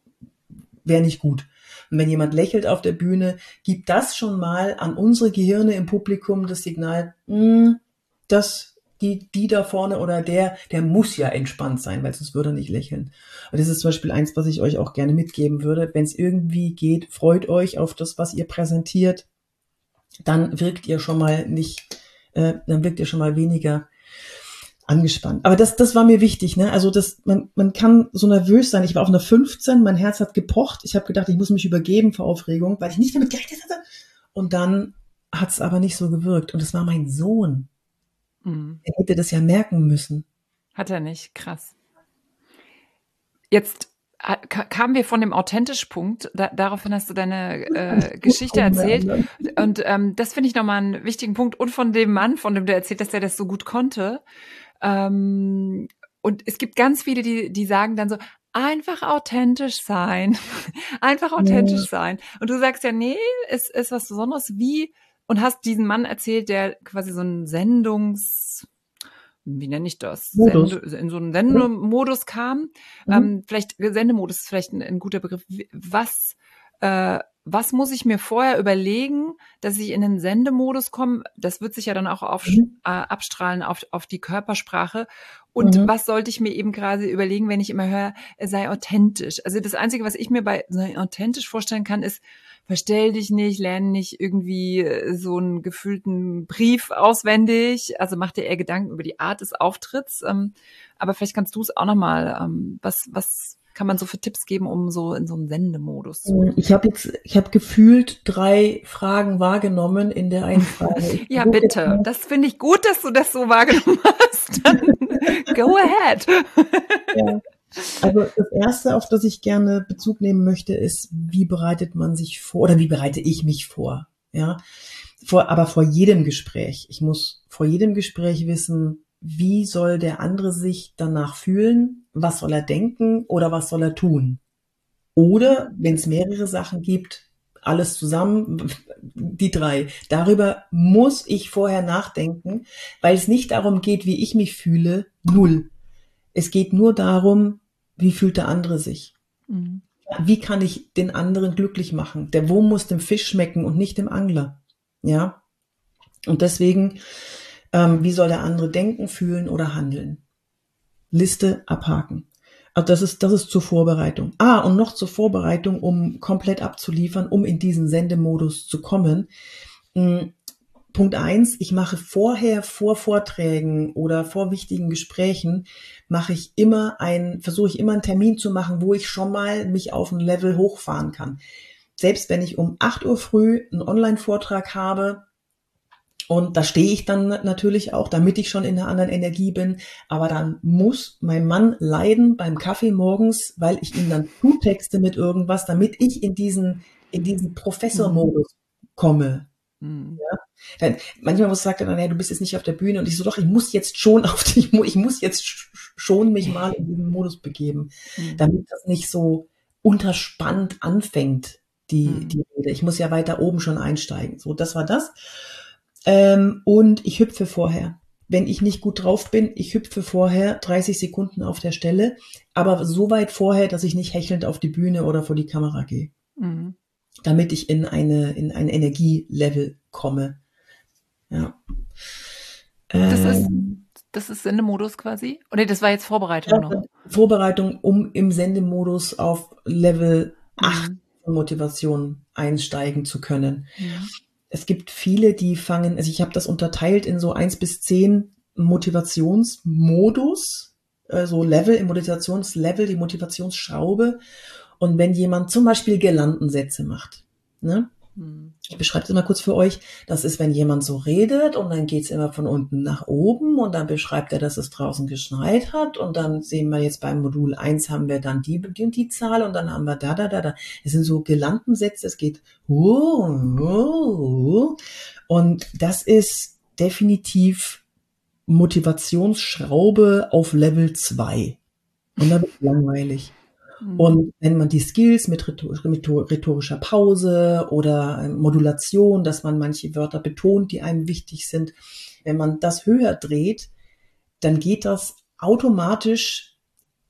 wäre nicht gut. Und wenn jemand lächelt auf der Bühne, gibt das schon mal an unsere Gehirne im Publikum das Signal, mh, hm, das die, die da vorne oder der, der muss ja entspannt sein, weil sonst würde er nicht lächeln. Und das ist zum Beispiel eins, was ich euch auch gerne mitgeben würde. Wenn es irgendwie geht, freut euch auf das, was ihr präsentiert. Dann wirkt ihr schon mal nicht, äh, dann wirkt ihr schon mal weniger angespannt. Aber das, das war mir wichtig, ne? Also das, man, man kann so nervös sein. Ich war auf einer 15, mein Herz hat gepocht. Ich habe gedacht, ich muss mich übergeben vor Aufregung, weil ich nicht damit gerechnet hatte. Und dann hat es aber nicht so gewirkt. Und es war mein Sohn. Mhm. Er hätte das ja merken müssen. Hat er nicht, krass. Jetzt kamen wir von dem Authentisch-Punkt, da, daraufhin hast du deine äh, [laughs] Geschichte erzählt. Und ähm, das finde ich nochmal einen wichtigen Punkt. Und von dem Mann, von dem du erzählt hast, der das so gut konnte. Ähm, und es gibt ganz viele, die, die sagen dann so, einfach authentisch sein. [laughs] einfach authentisch ja. sein. Und du sagst ja, nee, es ist was Besonderes. Wie und hast diesen Mann erzählt, der quasi so einen Sendungs, wie nenne ich das? Sende, in so einen Sendemodus kam. Mhm. Ähm, vielleicht Sendemodus ist vielleicht ein, ein, guter Begriff. Was äh, was muss ich mir vorher überlegen, dass ich in den Sendemodus komme? Das wird sich ja dann auch auf, mhm. äh, abstrahlen auf, auf die Körpersprache. Und mhm. was sollte ich mir eben gerade überlegen, wenn ich immer höre, sei authentisch? Also das Einzige, was ich mir bei sei authentisch vorstellen kann, ist, verstell dich nicht, lerne nicht irgendwie äh, so einen gefühlten Brief auswendig. Also mach dir eher Gedanken über die Art des Auftritts. Ähm, aber vielleicht kannst du es auch nochmal, ähm, was, was kann man so für Tipps geben, um so in so einen Sendemodus zu kommen? Ich habe jetzt, ich habe gefühlt drei Fragen wahrgenommen in der einen Frage. [laughs] ja, bitte. Das finde ich gut, dass du das so wahrgenommen [laughs] hast. go ahead. ja. Also das erste, auf das ich gerne Bezug nehmen möchte, ist, wie bereitet man sich vor oder wie bereite ich mich vor? Ja, vor, aber vor jedem Gespräch. Ich muss vor jedem Gespräch wissen, wie soll der andere sich danach fühlen, was soll er denken oder was soll er tun. Oder wenn es mehrere Sachen gibt, alles zusammen, [laughs] die drei. Darüber muss ich vorher nachdenken, weil es nicht darum geht, wie ich mich fühle, null. Es geht nur darum, wie fühlt der andere sich. Mhm. Wie kann ich den anderen glücklich machen? Der Wurm muss dem Fisch schmecken und nicht dem Angler. Ja. Und deswegen ähm, wie soll der andere denken, fühlen oder handeln? Liste abhaken. Also das ist, das ist zur Vorbereitung. Ah, und noch zur Vorbereitung, um komplett abzuliefern, um in diesen Sendemodus zu kommen. Hm, Punkt eins, ich mache vorher, vor Vorträgen oder vor wichtigen Gesprächen, mache ich immer ein, versuche ich immer einen Termin zu machen, wo ich schon mal mich auf ein Level hochfahren kann. Selbst wenn ich um 8 Uhr früh einen Online-Vortrag habe, und da stehe ich dann natürlich auch, damit ich schon in einer anderen Energie bin. Aber dann muss mein Mann leiden beim Kaffee morgens, weil ich ihm dann zutexte mit irgendwas, damit ich in diesen, in diesen Professormodus komme. Mhm. Ja? Dann, manchmal muss sagt er dann, ja, du bist jetzt nicht auf der Bühne und ich so, doch, ich muss jetzt schon [laughs] auf die, ich muss jetzt schon mich mal in diesen Modus begeben, mhm. damit das nicht so unterspannt anfängt, die, mhm. die Rede. Ich muss ja weiter oben schon einsteigen. So, das war das. Ähm, und ich hüpfe vorher. Wenn ich nicht gut drauf bin, ich hüpfe vorher 30 Sekunden auf der Stelle, aber so weit vorher, dass ich nicht hechelnd auf die Bühne oder vor die Kamera gehe. Mhm. Damit ich in eine, in ein Energielevel komme. Ja. Das ist, ähm, das ist Sendemodus quasi? Oder das war jetzt Vorbereitung noch? Vorbereitung, um im Sendemodus auf Level 8 mhm. Motivation einsteigen zu können. Ja es gibt viele, die fangen, also ich habe das unterteilt in so eins bis zehn Motivationsmodus, äh, so Level, im Motivationslevel, die Motivationsschraube. Und wenn jemand zum Beispiel Gelandensätze macht, ne? Hm. Ich beschreibe es mal kurz für euch. Das ist, wenn jemand so redet und dann geht's immer von unten nach oben und dann beschreibt er, dass es draußen geschneit hat und dann sehen wir jetzt beim Modul eins haben wir dann die, die und die Zahl und dann haben wir da, da, da, da. Es sind so Gelandensätze, es geht uh, uh, und das ist definitiv Motivationsschraube auf Level zwei Und da wird langweilig. Mhm. Und wenn man die Skills mit rhetorischer Pause oder ähm, Modulation, dass man manche Wörter betont, die einem wichtig sind, wenn man das höher dreht, dann geht das automatisch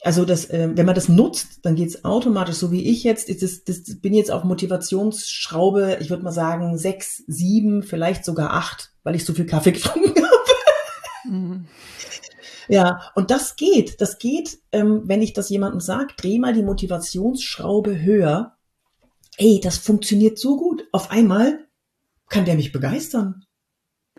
also das, äh, wenn man das nutzt, dann geht es automatisch, so wie ich jetzt, das, das, das bin jetzt auf Motivationsschraube, ich würde mal sagen, sechs, sieben, vielleicht sogar acht, weil ich so viel Kaffee [laughs] getrunken habe. Mhm. Ja, und das geht. Das geht, ähm, wenn ich das jemandem sage, dreh mal die Motivationsschraube höher. Ey, das funktioniert so gut. Auf einmal kann der mich begeistern,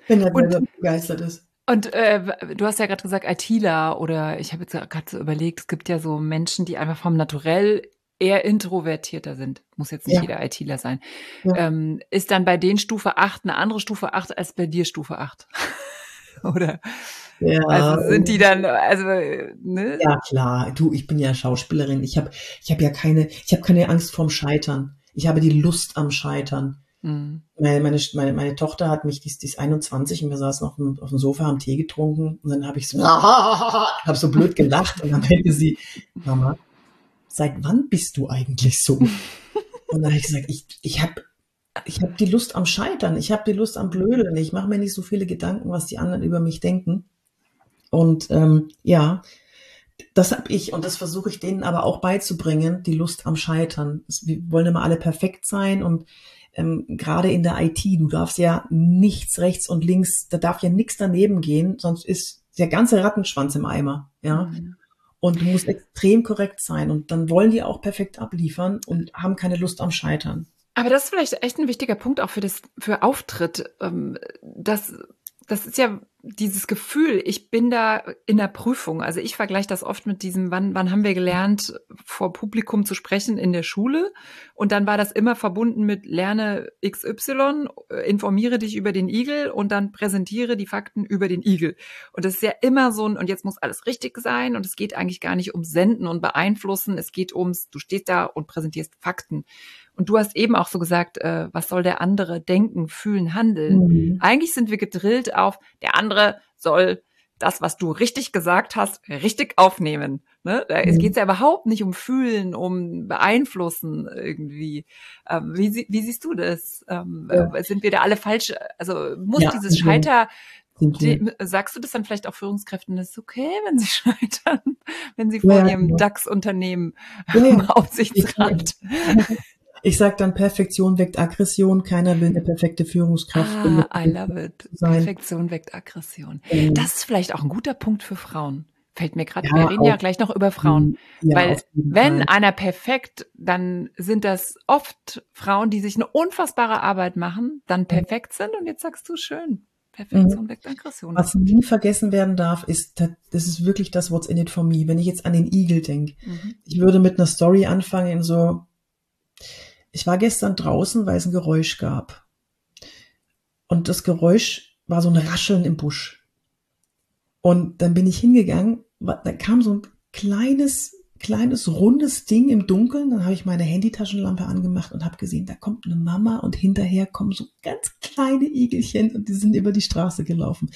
wenn er und, begeistert ist. Und äh, du hast ja gerade gesagt, ITler oder ich habe jetzt gerade so überlegt, es gibt ja so Menschen, die einfach vom Naturell eher introvertierter sind. Muss jetzt nicht ja. jeder ITler sein. Ja. Ähm, ist dann bei denen Stufe 8 eine andere Stufe 8 als bei dir Stufe 8? [laughs] oder? Ja. Also sind die dann, also, ne? Ja, klar. Du, ich bin ja Schauspielerin. Ich habe ich hab ja keine, ich habe keine Angst vorm Scheitern. Ich habe die Lust am Scheitern. Mhm. Meine, meine, meine, meine Tochter hat mich, die ist, die ist 21 und wir saßen auf dem, auf dem Sofa, haben Tee getrunken und dann habe ich so, [laughs] habe so blöd gelacht und dann meinte sie, Mama, seit wann bist du eigentlich so? und dann habe ich gesagt, ich, ich habe ich hab die Lust am Scheitern, ich habe die Lust am Blödeln, ich mache mir nicht so viele Gedanken, was die anderen über mich denken. Und ähm, ja, das habe ich und das versuche ich denen aber auch beizubringen, die Lust am Scheitern. Wir wollen immer alle perfekt sein und ähm, gerade in der IT, du darfst ja nichts rechts und links, da darf ja nichts daneben gehen, sonst ist der ganze Rattenschwanz im Eimer, ja. Mhm. Und du musst extrem korrekt sein und dann wollen die auch perfekt abliefern und haben keine Lust am Scheitern. Aber das ist vielleicht echt ein wichtiger Punkt auch für das für Auftritt, ähm, dass das ist ja dieses Gefühl, ich bin da in der Prüfung. Also ich vergleiche das oft mit diesem, wann, wann haben wir gelernt, vor Publikum zu sprechen in der Schule? Und dann war das immer verbunden mit lerne XY, informiere dich über den Igel und dann präsentiere die Fakten über den Igel. Und das ist ja immer so ein, und jetzt muss alles richtig sein und es geht eigentlich gar nicht ums Senden und Beeinflussen, es geht ums, du stehst da und präsentierst Fakten. Und du hast eben auch so gesagt, äh, was soll der andere denken, fühlen, handeln? Mhm. Eigentlich sind wir gedrillt auf, der andere soll das, was du richtig gesagt hast, richtig aufnehmen. Ne? Da mhm. geht ja überhaupt nicht um Fühlen, um Beeinflussen irgendwie. Ähm, wie, wie, siehst du das? Ähm, ja. Sind wir da alle falsch? Also muss ja, dieses Scheiter die, sagst du das dann vielleicht auch Führungskräften, das ist okay, wenn sie [laughs] scheitern, wenn sie vor ja, ihrem genau. DAX-Unternehmen ja, [laughs] Aufsichtsrat. [laughs] Ich sage dann, Perfektion weckt Aggression. Keiner will eine perfekte Führungskraft. Ah, I love it. Perfektion weckt Aggression. Ähm, das ist vielleicht auch ein guter Punkt für Frauen. Fällt mir gerade, ja, wir reden ja gleich noch über Frauen. Ja, Weil wenn Fall. einer perfekt, dann sind das oft Frauen, die sich eine unfassbare Arbeit machen, dann perfekt sind. Und jetzt sagst du schön, Perfektion mhm. weckt Aggression. Was nie vergessen werden darf, ist, das ist wirklich das What's in it for me. Wenn ich jetzt an den Igel denke, mhm. ich würde mit einer Story anfangen, so, ich war gestern draußen, weil es ein Geräusch gab. Und das Geräusch war so ein Rascheln im Busch. Und dann bin ich hingegangen, da kam so ein kleines, kleines, rundes Ding im Dunkeln. Dann habe ich meine Handytaschenlampe angemacht und habe gesehen, da kommt eine Mama und hinterher kommen so ganz kleine Igelchen und die sind über die Straße gelaufen.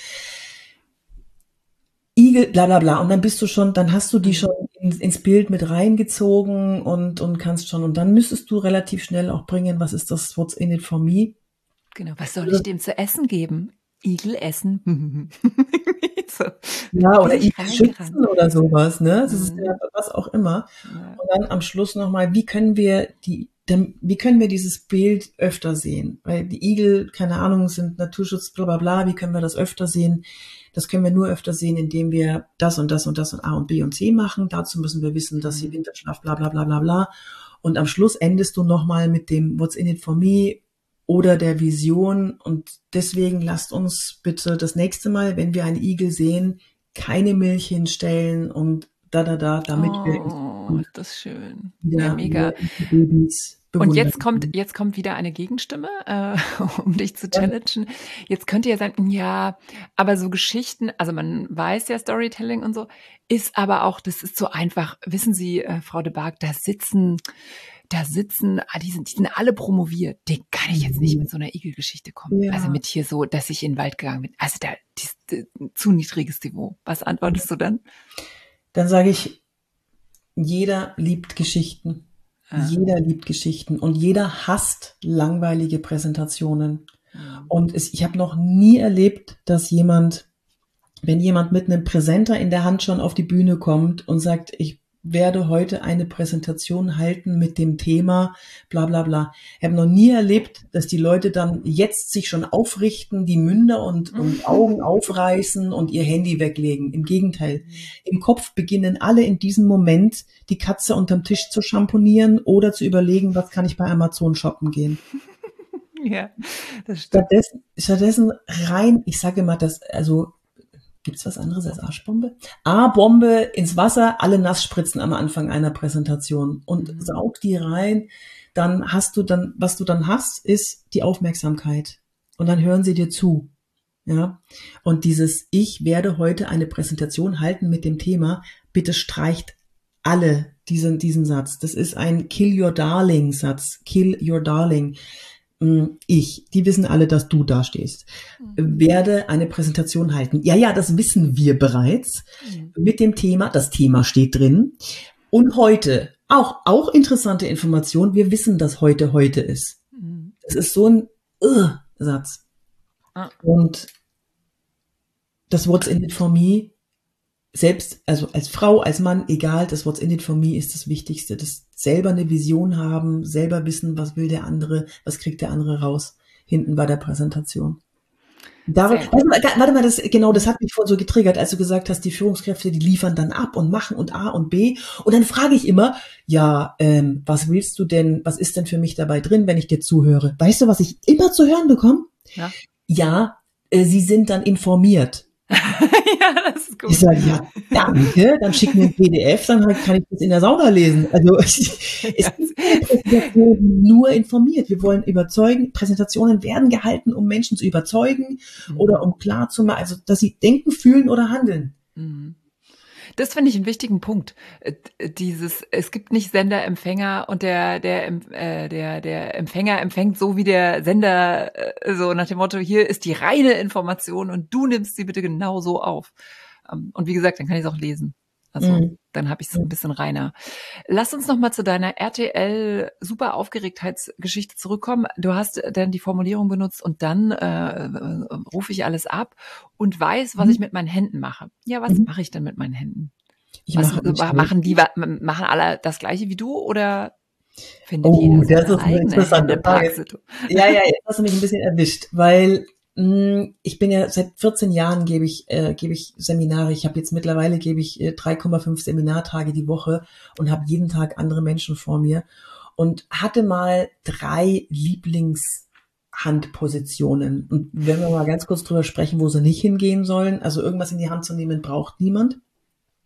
Igel, bla bla bla. Und dann bist du schon, dann hast du die mhm. schon ins, Bild mit reingezogen und, und kannst schon, und dann müsstest du relativ schnell auch bringen, was ist das, what's in it for me? Genau, was soll ich dem zu essen geben? Igel essen. [laughs] so. Ja, oder Igel schützen oder sowas, ne? Das ist mhm. ja was auch immer. Ja. Und dann am Schluss nochmal, wie können wir die, wie können wir dieses Bild öfter sehen? Weil die Igel, keine Ahnung, sind Naturschutz, bla bla bla, wie können wir das öfter sehen? Das können wir nur öfter sehen, indem wir das und das und das und A und B und C machen. Dazu müssen wir wissen, dass sie mhm. Winterschlaf, bla bla bla bla bla. Und am Schluss endest du nochmal mit dem What's in it for me oder der Vision. Und deswegen lasst uns bitte das nächste Mal, wenn wir einen Igel sehen, keine Milch hinstellen und da, da, da, damit oh, wir. Das ist schön. Ja, mega. Babys und jetzt kommt, jetzt kommt wieder eine Gegenstimme, äh, [laughs] um dich zu challengen. Jetzt könnt ihr ja sagen, ja, aber so Geschichten, also man weiß ja Storytelling und so, ist aber auch, das ist so einfach, wissen Sie, äh, Frau de Barg, da sitzen, da sitzen, ah, die sind, die sind alle promoviert. Den kann ich jetzt nicht mit so einer Igelgeschichte kommen. Ja. Also mit hier so, dass ich in den Wald gegangen bin. Also da, die, die, zu niedriges Niveau. Was antwortest du dann? Dann sage ich, jeder liebt Geschichten. Ja. Jeder liebt Geschichten und jeder hasst langweilige Präsentationen. Ja. Und es, ich habe noch nie erlebt, dass jemand, wenn jemand mit einem Präsenter in der Hand schon auf die Bühne kommt und sagt, ich werde heute eine Präsentation halten mit dem Thema bla bla bla. Ich habe noch nie erlebt, dass die Leute dann jetzt sich schon aufrichten, die Münder und, und Augen aufreißen und ihr Handy weglegen. Im Gegenteil. Im Kopf beginnen alle in diesem Moment die Katze unterm Tisch zu schamponieren oder zu überlegen, was kann ich bei Amazon shoppen gehen. [laughs] Ja, das stimmt. Stattdessen, stattdessen rein, ich sage immer, dass, also Gibt's was anderes als Arschbombe? A-Bombe ins Wasser, alle nass spritzen am Anfang einer Präsentation und mhm. saug die rein. Dann hast du dann, was du dann hast, ist die Aufmerksamkeit. Und dann hören sie dir zu. Ja. Und dieses, ich werde heute eine Präsentation halten mit dem Thema, bitte streicht alle diesen, diesen Satz. Das ist ein Kill Your Darling Satz. Kill Your Darling. Mm, ich, die wissen alle, dass du da stehst, mhm. werde eine Präsentation halten. Ja, ja, das wissen wir bereits mhm. mit dem Thema. Das Thema steht drin. Und heute, auch, auch interessante Information, wir wissen, dass heute heute ist. Mhm. Das ist so ein uh, Satz. Ah. Und das What's in it for me selbst, also als Frau, als Mann, egal, das What's in it for me ist das Wichtigste. Das selber eine Vision haben, selber wissen, was will der andere, was kriegt der andere raus, hinten bei der Präsentation. Da, warte, mal, warte mal, das, genau, das hat mich vorhin so getriggert, als du gesagt hast, die Führungskräfte, die liefern dann ab und machen und A und B. Und dann frage ich immer, ja, ähm, was willst du denn, was ist denn für mich dabei drin, wenn ich dir zuhöre? Weißt du, was ich immer zu hören bekomme? Ja, ja äh, sie sind dann informiert. [laughs] ja, das ist gut. Ich sage, ja, danke, dann schick mir ein PDF, dann kann ich das in der Sauna lesen. Also [laughs] es ist Präsentation nur informiert. Wir wollen überzeugen. Präsentationen werden gehalten, um Menschen zu überzeugen mhm. oder um klar zu machen, also dass sie denken, fühlen oder handeln. Mhm. Das finde ich einen wichtigen Punkt. Äh, dieses, es gibt nicht Sender, Empfänger und der, der, äh, der, der Empfänger empfängt so wie der Sender, äh, so nach dem Motto, hier ist die reine Information und du nimmst sie bitte genau so auf. Ähm, und wie gesagt, dann kann ich es auch lesen. Also mhm. dann habe ich es ein bisschen reiner. Lass uns noch mal zu deiner RTL super Aufgeregtheitsgeschichte zurückkommen. Du hast dann die Formulierung benutzt und dann äh, äh, rufe ich alles ab und weiß, was mhm. ich mit meinen Händen mache. Ja, was mhm. mache ich denn mit meinen Händen? Ich was, mache machen die machen alle das gleiche wie du oder findet oh, jeder das ist eine interessante Frage. Ja, ja, jetzt hast du mich ein bisschen erwischt, weil ich bin ja seit 14 Jahren gebe ich äh, gebe ich Seminare. Ich habe jetzt mittlerweile gebe ich 3,5 äh, Seminartage die Woche und habe jeden Tag andere Menschen vor mir und hatte mal drei Lieblingshandpositionen. Und wenn wir mal ganz kurz drüber sprechen, wo sie nicht hingehen sollen, also irgendwas in die Hand zu nehmen, braucht niemand.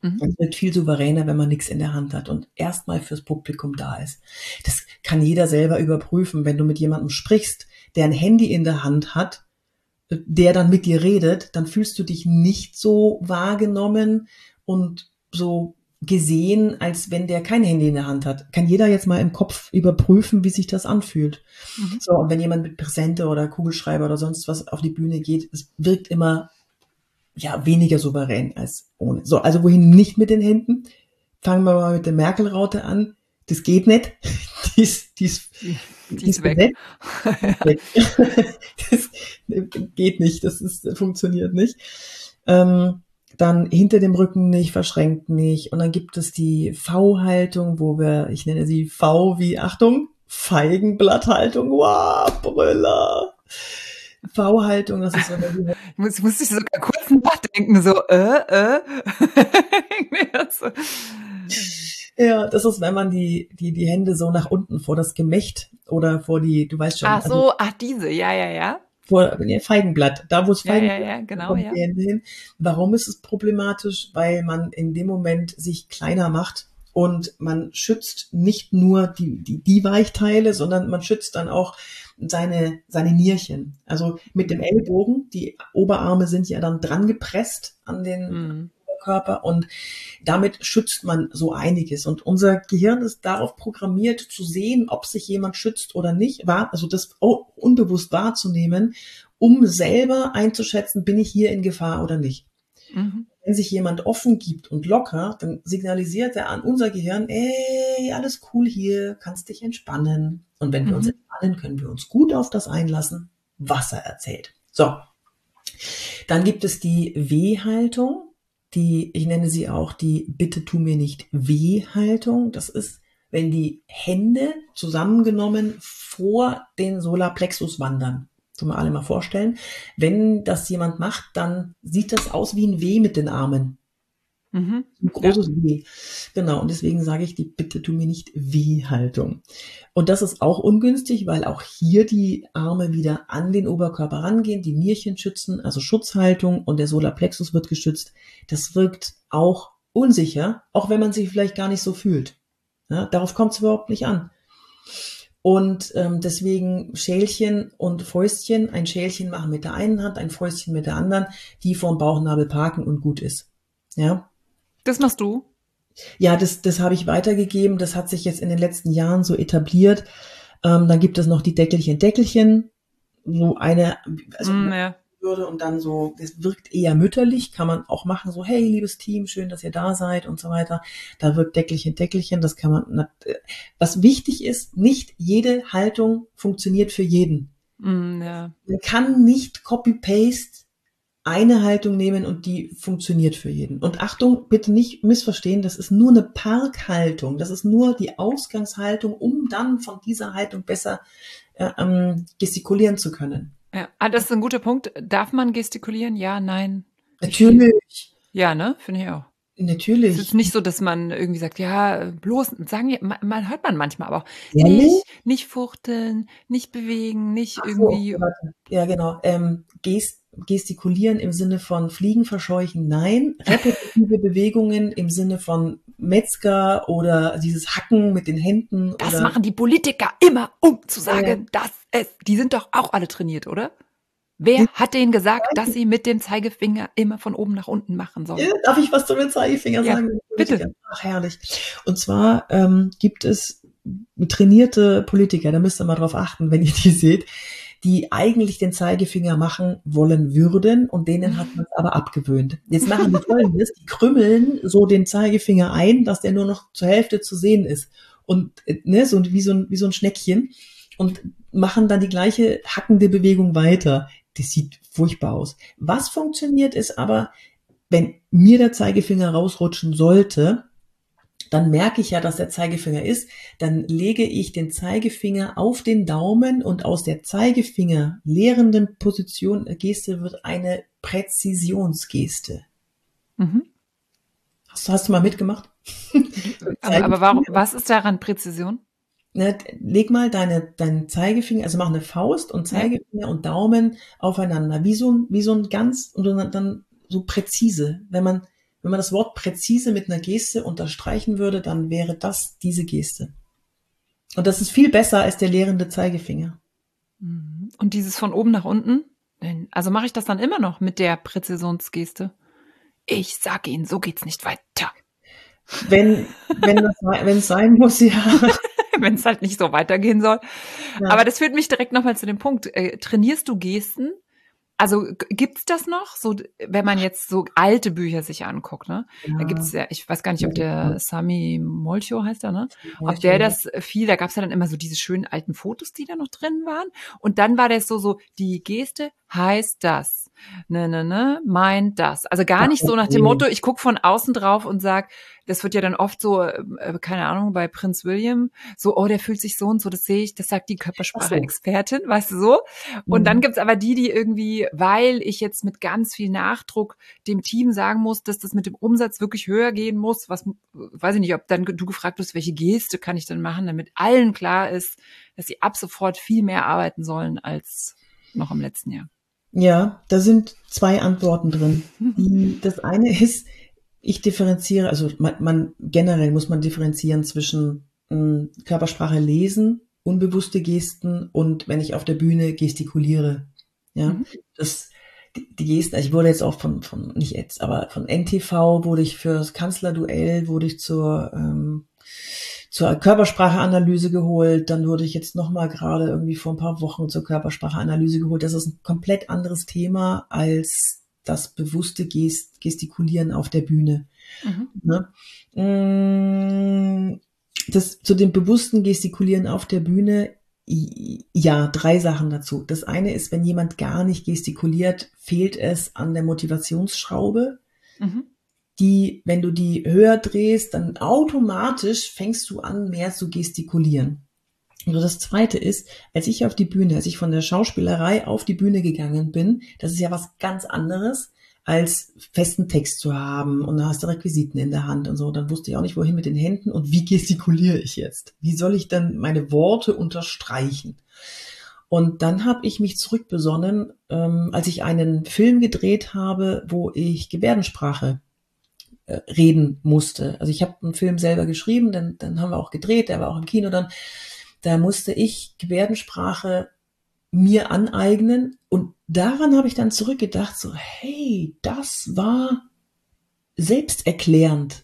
Mhm. Es wird viel souveräner, wenn man nichts in der Hand hat und erstmal fürs Publikum da ist. Das kann jeder selber überprüfen. Wenn du mit jemandem sprichst, der ein Handy in der Hand hat, der dann mit dir redet, dann fühlst du dich nicht so wahrgenommen und so gesehen, als wenn der kein Handy in der Hand hat. Kann jeder jetzt mal im Kopf überprüfen, wie sich das anfühlt. Mhm. So, und wenn jemand mit Präsente oder Kugelschreiber oder sonst was auf die Bühne geht, es wirkt immer ja weniger souverän als ohne. So, also wohin nicht mit den Händen? Fangen wir mal mit der Merkel-Raute an. Das geht nicht. Die ist, die ist, die, ist weg. [laughs] [laughs] das geht nicht, das ist, funktioniert nicht. Ähm, dann hinter dem Rücken nicht, verschränkt nicht. Und dann gibt es die V-Haltung, wo wir, ich nenne sie V wie, Achtung, Feigenblatthaltung. Wow, Brüller. V-Haltung, das ist so eine Ich muss, ich muss sich sogar kurz nachdenken, so, äh, äh. [laughs] Ja, das ist, wenn man die, die, die Hände so nach unten vor das Gemächt oder vor die, du weißt schon. Ach so, also, ach diese, ja, ja, ja. Vor nee, Feigenblatt, da wo es Feigenblatt ja, ja, ja, genau, kommt, ja. die Hände hin. Warum ist es problematisch? Weil man in dem Moment sich kleiner macht und man schützt nicht nur die, die, die Weichteile, sondern man schützt dann auch seine, seine Nierchen. Also mit dem Ellbogen, die Oberarme sind ja dann dran gepresst an den, mhm. Körper und damit schützt man so einiges. Und unser Gehirn ist darauf programmiert zu sehen, ob sich jemand schützt oder nicht, war, also das unbewusst wahrzunehmen, um selber einzuschätzen, bin ich hier in Gefahr oder nicht. Mhm. Wenn sich jemand offen gibt und locker, dann signalisiert er an unser Gehirn, ey, alles cool hier, kannst dich entspannen. Und wenn wir uns mhm. entspannen, können wir uns gut auf das einlassen, was er erzählt. So. Dann gibt es die W-Haltung die, ich nenne sie auch die Bitte tu mir nicht weh Haltung. Das ist, wenn die Hände zusammengenommen vor den Solarplexus wandern. Das wir alle mal vorstellen. Wenn das jemand macht, dann sieht das aus wie ein W mit den Armen. Mhm. Ein großes ja. W. Genau, und deswegen sage ich die Bitte tu mir nicht W-Haltung. Und das ist auch ungünstig, weil auch hier die Arme wieder an den Oberkörper rangehen, die Nierchen schützen, also Schutzhaltung und der Solarplexus wird geschützt. Das wirkt auch unsicher, auch wenn man sich vielleicht gar nicht so fühlt. Ja, darauf kommt es überhaupt nicht an. Und ähm, deswegen Schälchen und Fäustchen, ein Schälchen machen mit der einen Hand, ein Fäustchen mit der anderen, die vorm Bauchnabel parken und gut ist. Ja, das machst du? Ja, das, das habe ich weitergegeben. Das hat sich jetzt in den letzten Jahren so etabliert. Ähm, dann gibt es noch die Deckelchen, Deckelchen. So eine, also mm, ja. würde und dann so, das wirkt eher mütterlich, kann man auch machen, so, hey, liebes Team, schön, dass ihr da seid und so weiter. Da wirkt Deckelchen, Deckelchen, das kann man, was wichtig ist, nicht jede Haltung funktioniert für jeden. Mm, ja. Man kann nicht Copy-Paste eine Haltung nehmen und die funktioniert für jeden. Und Achtung, bitte nicht missverstehen, das ist nur eine Parkhaltung. Das ist nur die Ausgangshaltung, um dann von dieser Haltung besser äh, ähm, gestikulieren zu können. Ja, ah, das ist ein guter Punkt. Darf man gestikulieren? Ja, nein. Natürlich. Ja, ne? Finde ich auch. Natürlich. Es ist nicht so, dass man irgendwie sagt, ja, bloß, sagen wir, man, man hört man manchmal, aber auch Ehrlich? nicht, nicht fuchteln, nicht bewegen, nicht Ach so, irgendwie. warte. Ja, genau. Ähm, gest, gestikulieren im Sinne von Fliegen verscheuchen, nein. Repetitive [laughs] Bewegungen im Sinne von Metzger oder dieses Hacken mit den Händen. Das oder, machen die Politiker immer, um zu sagen, dass es, die sind doch auch alle trainiert, oder? Wer hat denen gesagt, dass sie mit dem Zeigefinger immer von oben nach unten machen sollen? Darf ich was zu den Zeigefinger Ja, sagen? bitte. Ach, herrlich. Und zwar ähm, gibt es trainierte Politiker, da müsst ihr mal drauf achten, wenn ihr die seht, die eigentlich den Zeigefinger machen wollen würden und denen hat man es aber abgewöhnt. Jetzt machen die folgendes, die krümmeln so den Zeigefinger ein, dass der nur noch zur Hälfte zu sehen ist. Und äh, ne, so wie so ein, wie so ein Schneckchen und machen dann die gleiche hackende Bewegung weiter. Das sieht furchtbar aus. Was funktioniert ist aber, wenn mir der Zeigefinger rausrutschen sollte, dann merke ich ja, dass der Zeigefinger ist, dann lege ich den Zeigefinger auf den Daumen und aus der Zeigefinger lehrenden Position äh, Geste wird eine Präzisionsgeste. Mhm. Hast, hast du mal mitgemacht? [laughs] Aber, aber warum, was ist daran Präzision? Ne, leg mal deine, deinen Zeigefinger, also mach eine Faust und Zeigefinger und Daumen aufeinander, wie so ein, wie so ein ganz, und dann, dann so präzise. Wenn man, wenn man das Wort präzise mit einer Geste unterstreichen würde, dann wäre das diese Geste. Und das ist viel besser als der lehrende Zeigefinger. Mhm. Und dieses von oben nach unten? Also mache ich das dann immer noch mit der Präzisionsgeste? Ich sage Ihnen, so geht's nicht weiter. Wenn, wenn das, wenn es sein muss, ja. [laughs] Wenn es halt nicht so weitergehen soll. Ja. Aber das führt mich direkt nochmal zu dem Punkt. Äh, trainierst du Gesten? Also gibt's das noch? So, wenn man jetzt so alte Bücher sich anguckt, ne? Da gibt's ja, ich weiß gar nicht, ob der Sami Molcho heißt er, ne? Ob der das viel, da gab's ja dann immer so diese schönen alten Fotos, die da noch drin waren. Und dann war das so, so, die Geste heißt das. Ne, ne, ne, meint das. Also gar nicht so nach dem Motto, ich guck von außen drauf und sag, das wird ja dann oft so, äh, keine Ahnung, bei Prinz William, so, oh, der fühlt sich so und so, das sehe ich, das sagt die Körpersprache-Expertin, weißt du so? Und Mhm. dann gibt's aber die, die irgendwie, weil ich jetzt mit ganz viel Nachdruck dem Team sagen muss, dass das mit dem Umsatz wirklich höher gehen muss, was, weiß ich nicht, ob dann du gefragt wirst, welche Geste kann ich dann machen, damit allen klar ist, dass sie ab sofort viel mehr arbeiten sollen als noch im letzten Jahr. Ja, da sind zwei Antworten drin. Die, das eine ist, ich differenziere, also man, man generell muss man differenzieren zwischen mh, Körpersprache lesen, unbewusste Gesten und wenn ich auf der Bühne gestikuliere. Ja, Mhm. das die, die Gesten, also ich wurde jetzt auch von, von, nicht jetzt, aber von NTV wurde ich fürs Kanzlerduell, wurde ich zur, ähm, zur Körperspracheanalyse geholt, dann wurde ich jetzt nochmal gerade irgendwie vor ein paar Wochen zur Körperspracheanalyse geholt. Das ist ein komplett anderes Thema als das bewusste Gest Gestikulieren auf der Bühne. Mhm. Ne? Mm, Das, zu dem bewussten Gestikulieren auf der Bühne, ja, drei Sachen dazu. Das eine ist, wenn jemand gar nicht gestikuliert, fehlt es an der Motivationsschraube Mhm. Die, wenn du die höher drehst, dann automatisch fängst du an, mehr zu gestikulieren. Und das zweite ist, als ich auf die Bühne, als ich von der Schauspielerei auf die Bühne gegangen bin, das ist ja was ganz anderes, als festen Text zu haben und dann hast du Requisiten in der Hand und so. Dann wusste ich auch nicht, wohin mit den Händen und wie gestikuliere ich jetzt? Wie soll ich dann meine Worte unterstreichen? Und dann habe ich mich zurückbesonnen, ähm, als ich einen Film gedreht habe, wo ich Gebärdensprache reden musste. Also ich habe einen Film selber geschrieben, dann, dann haben wir auch gedreht, der war auch im Kino dann. Da musste ich Gebärdensprache mir aneignen und daran habe ich dann zurückgedacht, so hey, das war selbsterklärend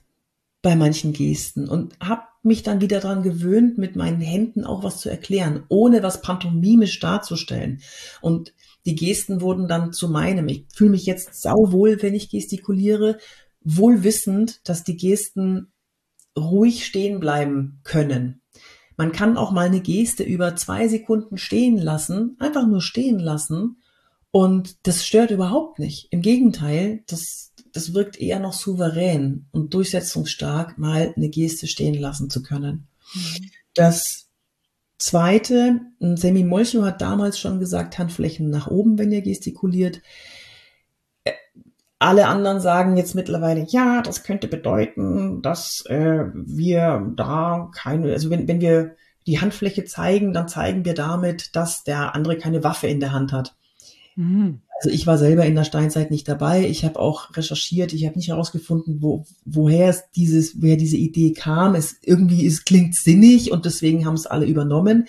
bei manchen Gesten und habe mich dann wieder dran gewöhnt, mit meinen Händen auch was zu erklären, ohne was pantomimisch darzustellen. Und die Gesten wurden dann zu meinem. Ich fühle mich jetzt sauwohl, wenn ich gestikuliere, wohl wissend, dass die Gesten ruhig stehen bleiben können. Man kann auch mal eine Geste über zwei Sekunden stehen lassen, einfach nur stehen lassen Und das stört überhaupt nicht. Im Gegenteil, das, das wirkt eher noch souverän und durchsetzungsstark, mal eine Geste stehen lassen zu können. Das zweite, Semi Molcho hat damals schon gesagt, Handflächen nach oben, wenn ihr gestikuliert. Alle anderen sagen jetzt mittlerweile, ja, das könnte bedeuten, dass äh, wir da keine, also wenn, wenn wir die Handfläche zeigen, dann zeigen wir damit, dass der andere keine Waffe in der Hand hat. Mhm. Also ich war selber in der Steinzeit nicht dabei. Ich habe auch recherchiert. Ich habe nicht herausgefunden, wo, woher es dieses, woher diese Idee kam. Es irgendwie es klingt sinnig und deswegen haben es alle übernommen.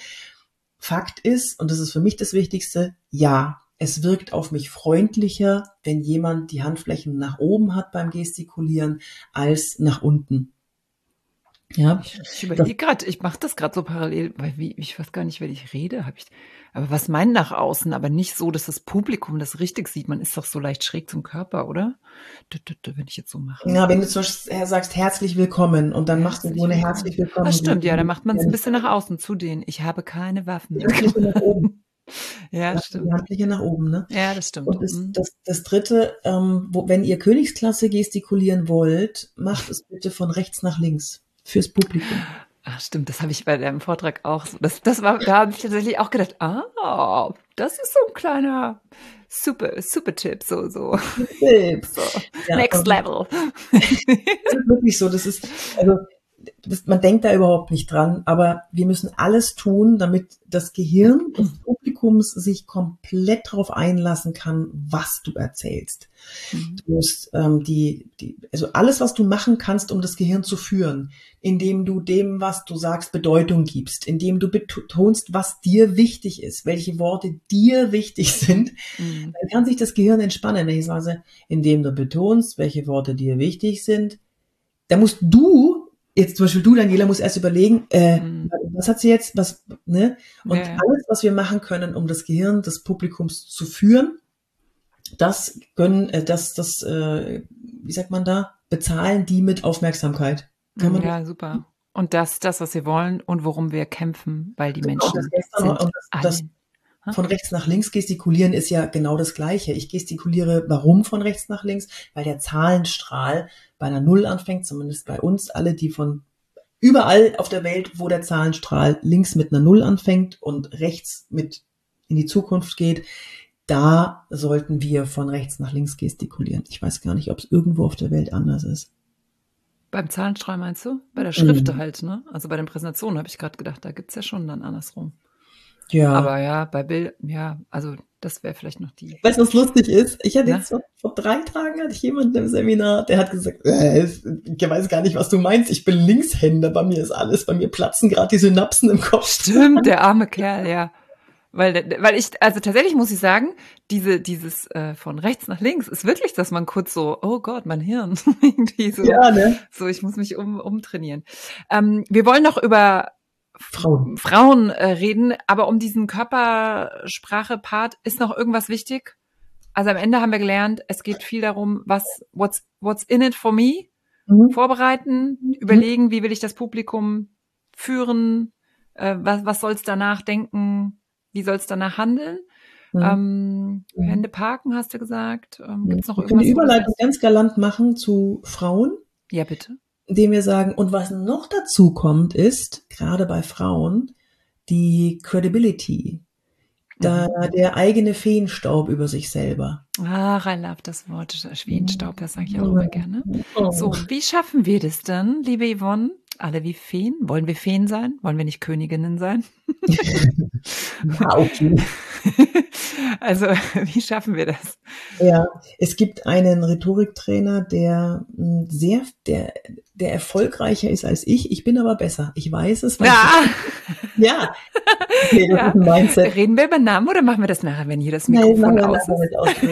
Fakt ist, und das ist für mich das Wichtigste, ja, es wirkt auf mich freundlicher, wenn jemand die Handflächen nach oben hat beim Gestikulieren als nach unten. Ja. Ich, ich überlege gerade, ich mache das gerade so parallel, weil wie, ich weiß gar nicht, wenn ich rede, habe ich. Aber was meint nach außen, aber nicht so, dass das Publikum das richtig sieht. Man ist doch so leicht schräg zum Körper, oder? Wenn ich jetzt so mache. Ja, wenn du zum Beispiel sagst, herzlich willkommen und dann machst du so eine herzlich willkommen. Das stimmt, ja, dann macht man es ein bisschen nach außen zu denen. Ich habe keine Waffen. [laughs] Ja, das stimmt. Die Handfläche nach oben, ne? Ja, das stimmt. Und das, mhm. das, das dritte, ähm, wo, wenn ihr Königsklasse gestikulieren wollt, macht es bitte von rechts nach links fürs Publikum. Ach, stimmt, das habe ich bei deinem Vortrag auch so. Das, das war, da habe ich tatsächlich auch gedacht, ah, das ist so ein kleiner super, super Tipp, so, so. Tipp. [laughs] so. Ja, Next Level. [laughs] das ist wirklich so. Das ist, also, das, man denkt da überhaupt nicht dran, aber wir müssen alles tun, damit das Gehirn des Publikums sich komplett darauf einlassen kann, was du erzählst. Mhm. Du musst ähm, die, die, also alles, was du machen kannst, um das Gehirn zu führen, indem du dem, was du sagst, Bedeutung gibst, indem du betonst, was dir wichtig ist, welche Worte dir wichtig sind, mhm. dann kann sich das Gehirn entspannen. Ich sage, indem du betonst, welche Worte dir wichtig sind, da musst du jetzt zum Beispiel du, Daniela, musst erst überlegen, äh, mhm. was hat sie jetzt, was, ne? Und ja, ja. alles, was wir machen können, um das Gehirn des Publikums zu führen, das können, äh, das, das, äh, wie sagt man da, bezahlen die mit Aufmerksamkeit. Kann man ja, super. Und das, das, was wir wollen und worum wir kämpfen, weil die genau, Menschen das sind und das, das von rechts nach links gestikulieren ist ja genau das Gleiche. Ich gestikuliere, warum von rechts nach links? Weil der Zahlenstrahl bei einer Null anfängt, zumindest bei uns alle, die von überall auf der Welt, wo der Zahlenstrahl links mit einer Null anfängt und rechts mit in die Zukunft geht, da sollten wir von rechts nach links gestikulieren. Ich weiß gar nicht, ob es irgendwo auf der Welt anders ist. Beim Zahlenstrahl meinst du? Bei der Schrift mhm. halt, ne? Also bei den Präsentationen habe ich gerade gedacht, da gibt's ja schon dann andersrum. Ja. Aber ja, bei Bild, ja, also das wäre vielleicht noch die. Weißt du, was lustig ist? Ich hatte jetzt vor, vor, drei Tagen hatte ich jemanden im Seminar, der hat gesagt, äh, ich weiß gar nicht, was du meinst. Ich bin Linkshänder, bei mir ist alles, bei mir platzen gerade die Synapsen im Kopf. Stimmt, der arme Kerl, ja. Weil, weil ich, also tatsächlich muss ich sagen, diese, dieses äh, von rechts nach links ist wirklich, dass man kurz so, oh Gott, mein Hirn. [laughs] Irgendwie so, ja, ne? so, ich muss mich um, umtrainieren. Ähm, wir wollen noch über Frauen, Frauen äh, reden, aber um diesen Körpersprache-Part ist noch irgendwas wichtig. Also am Ende haben wir gelernt, es geht viel darum, was what's what's in it for me, mhm. vorbereiten, mhm. überlegen, wie will ich das Publikum führen, äh, was was soll es danach denken, wie soll es danach handeln. Mhm. Ähm, mhm. Hände parken, hast du gesagt. Ähm, gibt's noch irgendwas? Können die Überleitung ganz galant machen zu Frauen. Ja, bitte indem wir sagen, und was noch dazu kommt, ist, gerade bei Frauen, die Credibility, da mhm. der eigene Feenstaub über sich selber. Ach, I love das Wort Feenstaub, das sage ich auch immer gerne. Oh. So, wie schaffen wir das denn, liebe Yvonne? Alle wie Feen? Wollen wir Feen sein? Wollen wir nicht Königinnen sein? [laughs] okay. [laughs] Also, wie schaffen wir das? Ja, es gibt einen Rhetoriktrainer, der hm, sehr, der, der erfolgreicher ist als ich. Ich bin aber besser. Ich weiß es. Ja. Ich, [laughs] ja. Okay, ja. Reden wir über Namen oder machen wir das nachher, wenn hier das Mikrofon Nein, aus ist?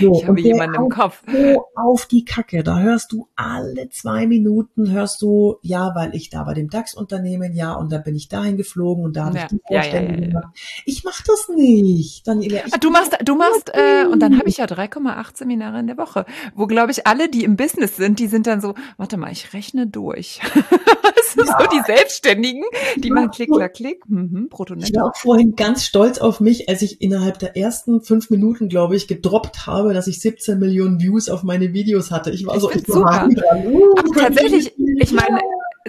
So, ich habe jemanden im Kopf. So auf die Kacke. Da hörst du alle zwei Minuten hörst du, ja, weil ich da bei dem DAX-Unternehmen, ja, und da bin ich dahin geflogen und da habe ja. ich die Vorstellung ja, ja, gemacht. Ich mach das nicht. Daniela, ah, du machst, du machst, äh, und dann habe ich ja 3,8 Seminare in der Woche, wo glaube ich alle, die im Business sind, die sind dann so, warte mal, ich rechne durch. [laughs] [laughs] so die Selbstständigen, die machen Klick, Klack, Klick, mhm, brutto Ich war auch vorhin ganz stolz auf mich, als ich innerhalb der ersten fünf Minuten, glaube ich, gedroppt habe, dass ich 17 Millionen Views auf meine Videos hatte. Ich war ich so, ich super. Dran. Uh, tatsächlich, ich meine,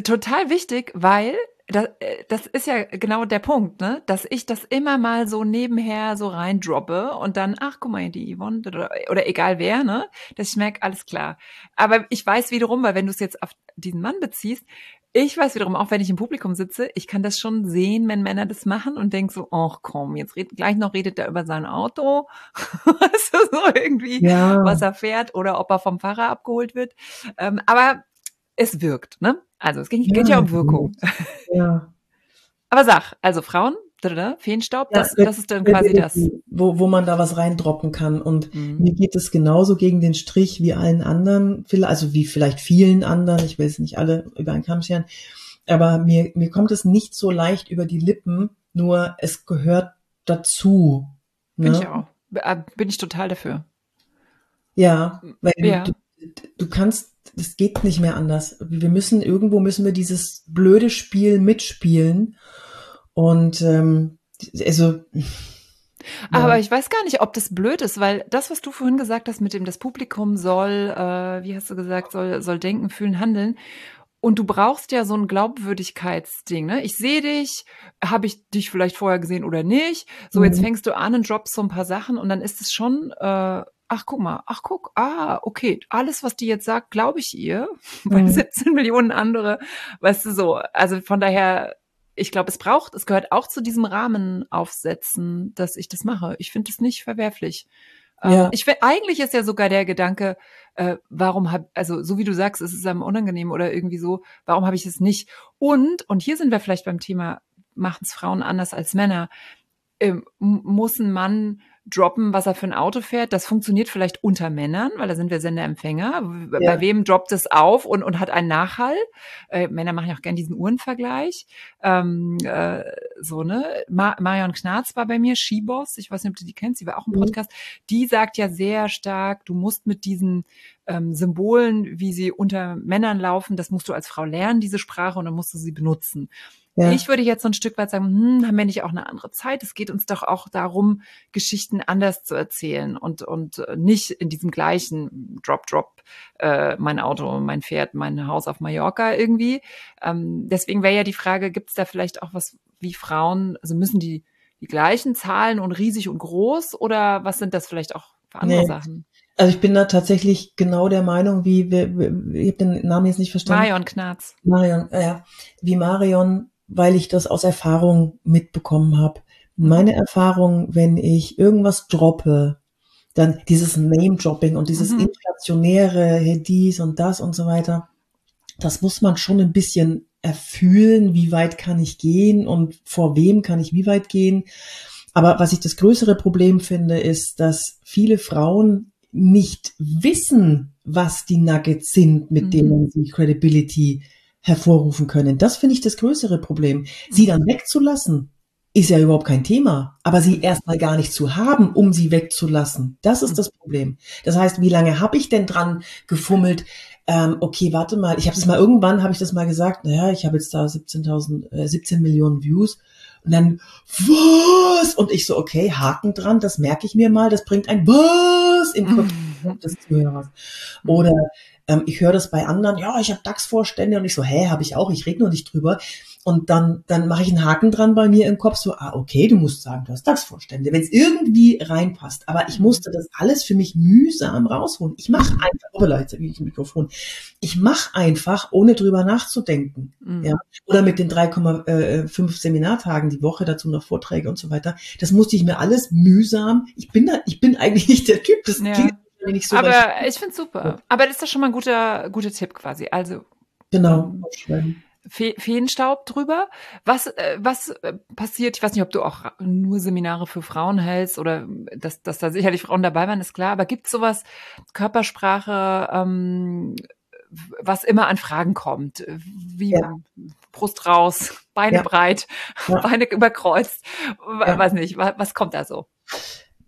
total wichtig, weil das, äh, das ist ja genau der Punkt, ne? Dass ich das immer mal so nebenher so reindroppe und dann, ach, guck mal, die Yvonne oder, oder egal wer, ne? Dass ich merke, alles klar. Aber ich weiß wiederum, weil wenn du es jetzt auf diesen Mann beziehst, ich weiß wiederum, auch wenn ich im Publikum sitze, ich kann das schon sehen, wenn Männer das machen und denk so, ach komm, jetzt red, gleich noch redet er über sein Auto, [laughs] weißt du, so irgendwie, ja. was er fährt oder ob er vom Fahrer abgeholt wird. Ähm, aber es wirkt, ne? Also es geht, ja, geht ja um Wirkung. Ja. [laughs] Aber sag, also Frauen, Feenstaub, ja, das, das ist dann quasi das. Wo, wo man da was reindroppen kann. Und mhm. mir geht es genauso gegen den Strich wie allen anderen, also wie vielleicht vielen anderen, ich will es nicht alle über einen Kamm scheren, aber mir, mir kommt es nicht so leicht über die Lippen, nur es gehört dazu. Ne? Bin ich auch. Äh, bin ich total dafür. Ja, weil ja. Du, du kannst das geht nicht mehr anders. Wir müssen, irgendwo müssen wir dieses blöde Spiel mitspielen. Und ähm, also. Aber ja. ich weiß gar nicht, ob das blöd ist, weil das, was du vorhin gesagt hast, mit dem das Publikum soll, äh, wie hast du gesagt, soll, soll denken, fühlen, handeln. Und du brauchst ja so ein Glaubwürdigkeitsding, ne? Ich sehe dich, habe ich dich vielleicht vorher gesehen oder nicht? So, mhm. jetzt fängst du an und droppst so ein paar Sachen und dann ist es schon äh, ach guck mal, ach guck, ah, okay, alles, was die jetzt sagt, glaube ich ihr, [laughs] mhm. 17 Millionen andere, weißt du so. Also von daher, ich glaube, es braucht, es gehört auch zu diesem Rahmen aufsetzen, dass ich das mache. Ich finde es nicht verwerflich. Ähm, ja. Ich eigentlich ist ja sogar der Gedanke, äh, warum hab, also so wie du sagst, es ist einem unangenehm oder irgendwie so, warum habe ich es nicht? Und, und hier sind wir vielleicht beim Thema, machen es Frauen anders als Männer, ähm, muss ein Mann droppen, was er für ein Auto fährt. Das funktioniert vielleicht unter Männern, weil da sind wir Senderempfänger. Ja. Bei wem droppt es auf und, und hat einen Nachhall? Äh, Männer machen ja auch gern diesen Uhrenvergleich. Ähm, äh, so, ne? Ma Marion Knarz war bei mir, Skiboss. Ich weiß nicht, ob du die kennst. Sie war auch im mhm. Podcast. Die sagt ja sehr stark, du musst mit diesen ähm, Symbolen, wie sie unter Männern laufen, das musst du als Frau lernen, diese Sprache, und dann musst du sie benutzen. Ja. Ich würde jetzt so ein Stück weit sagen, hm, haben wir nicht auch eine andere Zeit? Es geht uns doch auch darum, Geschichten anders zu erzählen und, und äh, nicht in diesem gleichen Drop, Drop, äh, mein Auto, mein Pferd, mein Haus auf Mallorca irgendwie. Ähm, deswegen wäre ja die Frage, gibt es da vielleicht auch was wie Frauen, also müssen die die gleichen Zahlen und riesig und groß oder was sind das vielleicht auch für andere nee. Sachen? Also ich bin da tatsächlich genau der Meinung, wie, wie, wie ich habe den Namen jetzt nicht verstanden. Marion Knarz. Marion, äh, ja, wie Marion weil ich das aus Erfahrung mitbekommen habe. Meine Erfahrung, wenn ich irgendwas droppe, dann dieses Name-Dropping und dieses mhm. inflationäre, dies und das und so weiter, das muss man schon ein bisschen erfühlen, wie weit kann ich gehen und vor wem kann ich wie weit gehen. Aber was ich das größere Problem finde, ist, dass viele Frauen nicht wissen, was die Nuggets sind, mit mhm. denen sie Credibility hervorrufen können. Das finde ich das größere Problem. Sie dann wegzulassen, ist ja überhaupt kein Thema. Aber sie erstmal gar nicht zu haben, um sie wegzulassen, das ist das Problem. Das heißt, wie lange habe ich denn dran gefummelt? Ähm, okay, warte mal, ich habe das mal irgendwann, habe ich das mal gesagt, naja, ich habe jetzt da 17.000, äh, 17 Millionen Views. Und dann, was? Und ich so, okay, Haken dran, das merke ich mir mal, das bringt ein was im Kopf [laughs] des Zuhörers. Oder ähm, ich höre das bei anderen, ja, ich habe DAX-Vorstände und ich so, hä, habe ich auch, ich rede nur nicht drüber. Und dann, dann mache ich einen Haken dran bei mir im Kopf, so, ah, okay, du musst sagen, du hast DAX-Vorstände, wenn es irgendwie reinpasst. Aber ich musste das alles für mich mühsam rausholen. Ich mache einfach, oh, wie ich Mikrofon. Ich mache einfach, ohne drüber nachzudenken. Mhm. Ja. Oder mit den 3,5 Seminartagen die Woche, dazu noch Vorträge und so weiter. Das musste ich mir alles mühsam. Ich bin da, ich bin eigentlich nicht der Typ. Das ja. klingt nicht so. Aber ich finde super. Aber das ist doch schon mal ein guter, guter Tipp quasi. Also. Genau. Ähm, Fe Feenstaub drüber. Was, äh, was äh, passiert? Ich weiß nicht, ob du auch nur Seminare für Frauen hältst oder dass, dass da sicherlich Frauen dabei waren, ist klar. Aber gibt es sowas, Körpersprache, ähm, was immer an Fragen kommt? Wie ja. Brust raus, Beine ja. breit, ja. [laughs] Beine überkreuzt, weiß nicht, was, was kommt da so?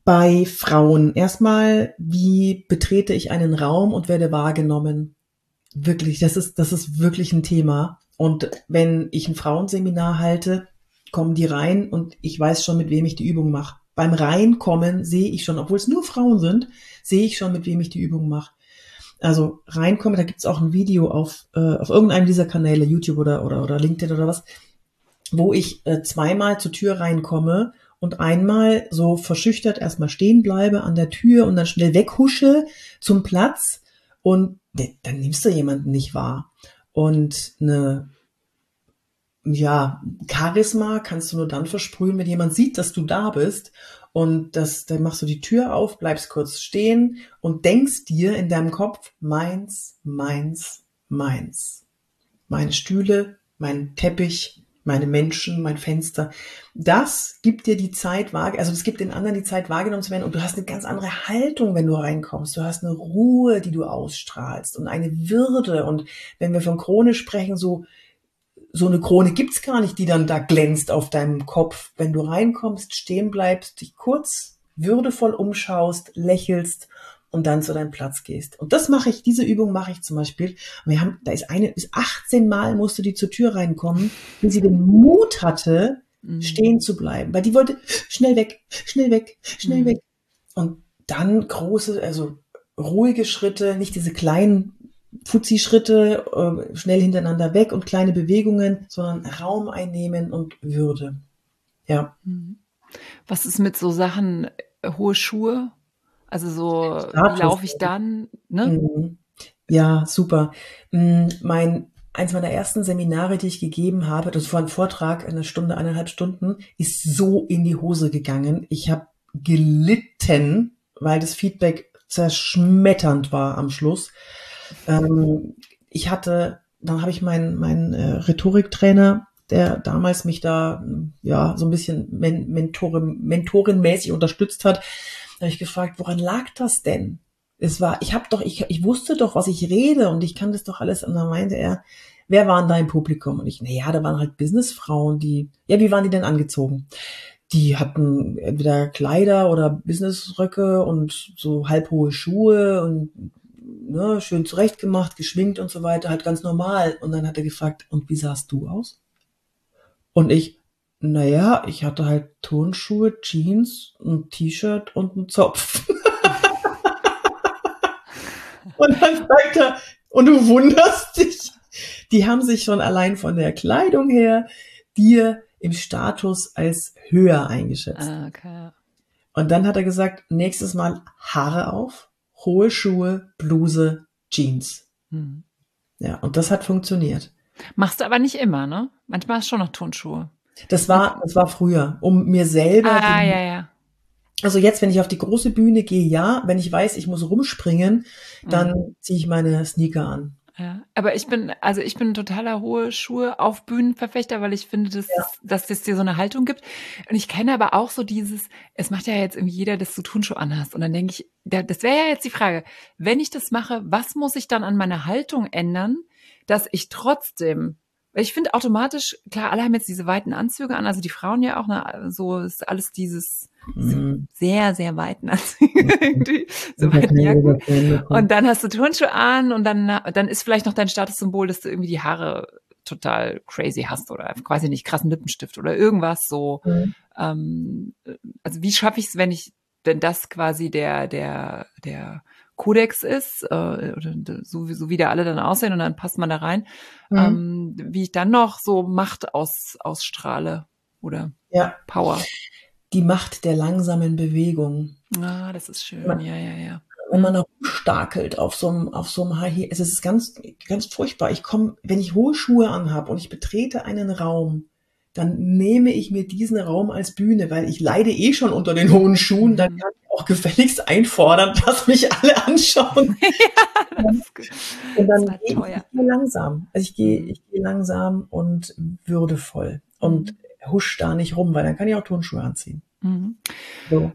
bei Frauen. Erstmal, wie betrete ich einen Raum und werde wahrgenommen? wirklich, das ist, das ist wirklich ein Thema. Und wenn ich ein Frauenseminar halte, kommen die rein und ich weiß schon, mit wem ich die Übung mache. Beim Reinkommen sehe ich schon, obwohl es nur Frauen sind, sehe ich schon, mit wem ich die Übung mache. Also reinkommen, da gibt's auch ein Video auf, äh, auf irgendeinem dieser Kanäle, YouTube oder, oder, oder LinkedIn oder was, wo ich äh, zweimal zur Tür reinkomme und einmal so verschüchtert erstmal stehen bleibe an der Tür und dann schnell weghusche zum Platz und dann nimmst du jemanden nicht wahr. Und eine ja, Charisma kannst du nur dann versprühen, wenn jemand sieht, dass du da bist. Und das, dann machst du die Tür auf, bleibst kurz stehen und denkst dir in deinem Kopf, meins, meins, meins. Meine Stühle, mein Teppich, meine Menschen, mein Fenster. Das gibt dir die Zeit, also das gibt den anderen die Zeit wahrgenommen zu werden und du hast eine ganz andere Haltung, wenn du reinkommst. Du hast eine Ruhe, die du ausstrahlst und eine Würde. Und wenn wir von Krone sprechen, so so eine Krone gibt's gar nicht, die dann da glänzt auf deinem Kopf. Wenn du reinkommst, stehen bleibst, dich kurz würdevoll umschaust, lächelst und dann zu deinem Platz gehst. Und das mache ich, diese Übung mache ich zum Beispiel. Wir haben, da ist eine, bis 18 Mal musste die zur Tür reinkommen, bis sie den Mut hatte, mhm. stehen zu bleiben. Weil die wollte schnell weg, schnell weg, schnell mhm. weg. Und dann große, also ruhige Schritte, nicht diese kleinen Fuzzi-Schritte äh, schnell hintereinander weg und kleine Bewegungen, sondern Raum einnehmen und Würde. Ja. Mhm. Was ist mit so Sachen, äh, hohe Schuhe? Also so, Status. wie laufe ich dann? Ne? Mhm. Ja, super. Mm, mein eins meiner ersten Seminare, die ich gegeben habe, das war ein Vortrag, eine Stunde, eineinhalb Stunden, ist so in die Hose gegangen. Ich habe gelitten, weil das Feedback zerschmetternd war am Schluss. Ähm, ich hatte, dann habe ich meinen mein, äh, Rhetoriktrainer, der damals mich da ja so ein bisschen Men Mentorin, mentorenmäßig unterstützt hat, habe ich gefragt, woran lag das denn? Es war, ich habe doch, ich, ich wusste doch, was ich rede und ich kann das doch alles. Und dann meinte er, wer waren da im Publikum? Und ich, na ja, da waren halt Businessfrauen, die, ja, wie waren die denn angezogen? Die hatten entweder Kleider oder Businessröcke und so halbhohe Schuhe und ne, schön zurechtgemacht, geschminkt und so weiter, halt ganz normal. Und dann hat er gefragt, und wie sahst du aus? Und ich, naja, ich hatte halt Turnschuhe, Jeans, ein T-Shirt und einen Zopf. [laughs] und dann sagt er, und du wunderst dich, die haben sich schon allein von der Kleidung her dir im Status als höher eingeschätzt. Ah, okay. Und dann hat er gesagt, nächstes Mal Haare auf, hohe Schuhe, Bluse, Jeans. Hm. Ja, und das hat funktioniert. Machst du aber nicht immer, ne? Manchmal hast du schon noch Turnschuhe. Das war, [laughs] das war früher, um mir selber. Ah, ja, ja. Also jetzt, wenn ich auf die große Bühne gehe, ja. Wenn ich weiß, ich muss rumspringen, dann mhm. ziehe ich meine Sneaker an. Ja, aber ich bin, also ich bin ein totaler hohe Schuhe auf Bühnenverfechter, weil ich finde, dass, ja. dass es dir so eine Haltung gibt. Und ich kenne aber auch so dieses, es macht ja jetzt irgendwie jeder, dass du Turnschuhe anhast. Und dann denke ich, das wäre ja jetzt die Frage, wenn ich das mache, was muss ich dann an meiner Haltung ändern, dass ich trotzdem ich finde automatisch, klar, alle haben jetzt diese weiten Anzüge an, also die Frauen ja auch, ne, so ist alles dieses mhm. sehr, sehr weiten [laughs] Anzüge irgendwie, so weiten Jacken. Und dann hast du Turnschuhe an und dann, dann ist vielleicht noch dein Statussymbol, dass du irgendwie die Haare total crazy hast oder quasi nicht krassen Lippenstift oder irgendwas so. Mhm. Ähm, also wie schaffe ich es, wenn ich, wenn das quasi der, der, der Kodex ist, äh, oder so, so wie da alle dann aussehen und dann passt man da rein, mhm. ähm, wie ich dann noch so Macht aus, ausstrahle oder ja. Power. Die Macht der langsamen Bewegung. Ah, das ist schön, ja, ja, ja. Wenn man da stakelt auf so einem, auf so einem High Heel, es ist ganz, ganz furchtbar. Ich komme, wenn ich hohe Schuhe anhabe und ich betrete einen Raum, dann nehme ich mir diesen Raum als Bühne, weil ich leide eh schon unter den hohen Schuhen, dann mhm. kann auch gefälligst einfordern, [laughs] dass mich alle anschauen. [laughs] ja, und dann gehe ich, ich gehe langsam. Also ich gehe, mhm. ich gehe langsam und würdevoll und mhm. husch da nicht rum, weil dann kann ich auch Turnschuhe anziehen. Mhm. So.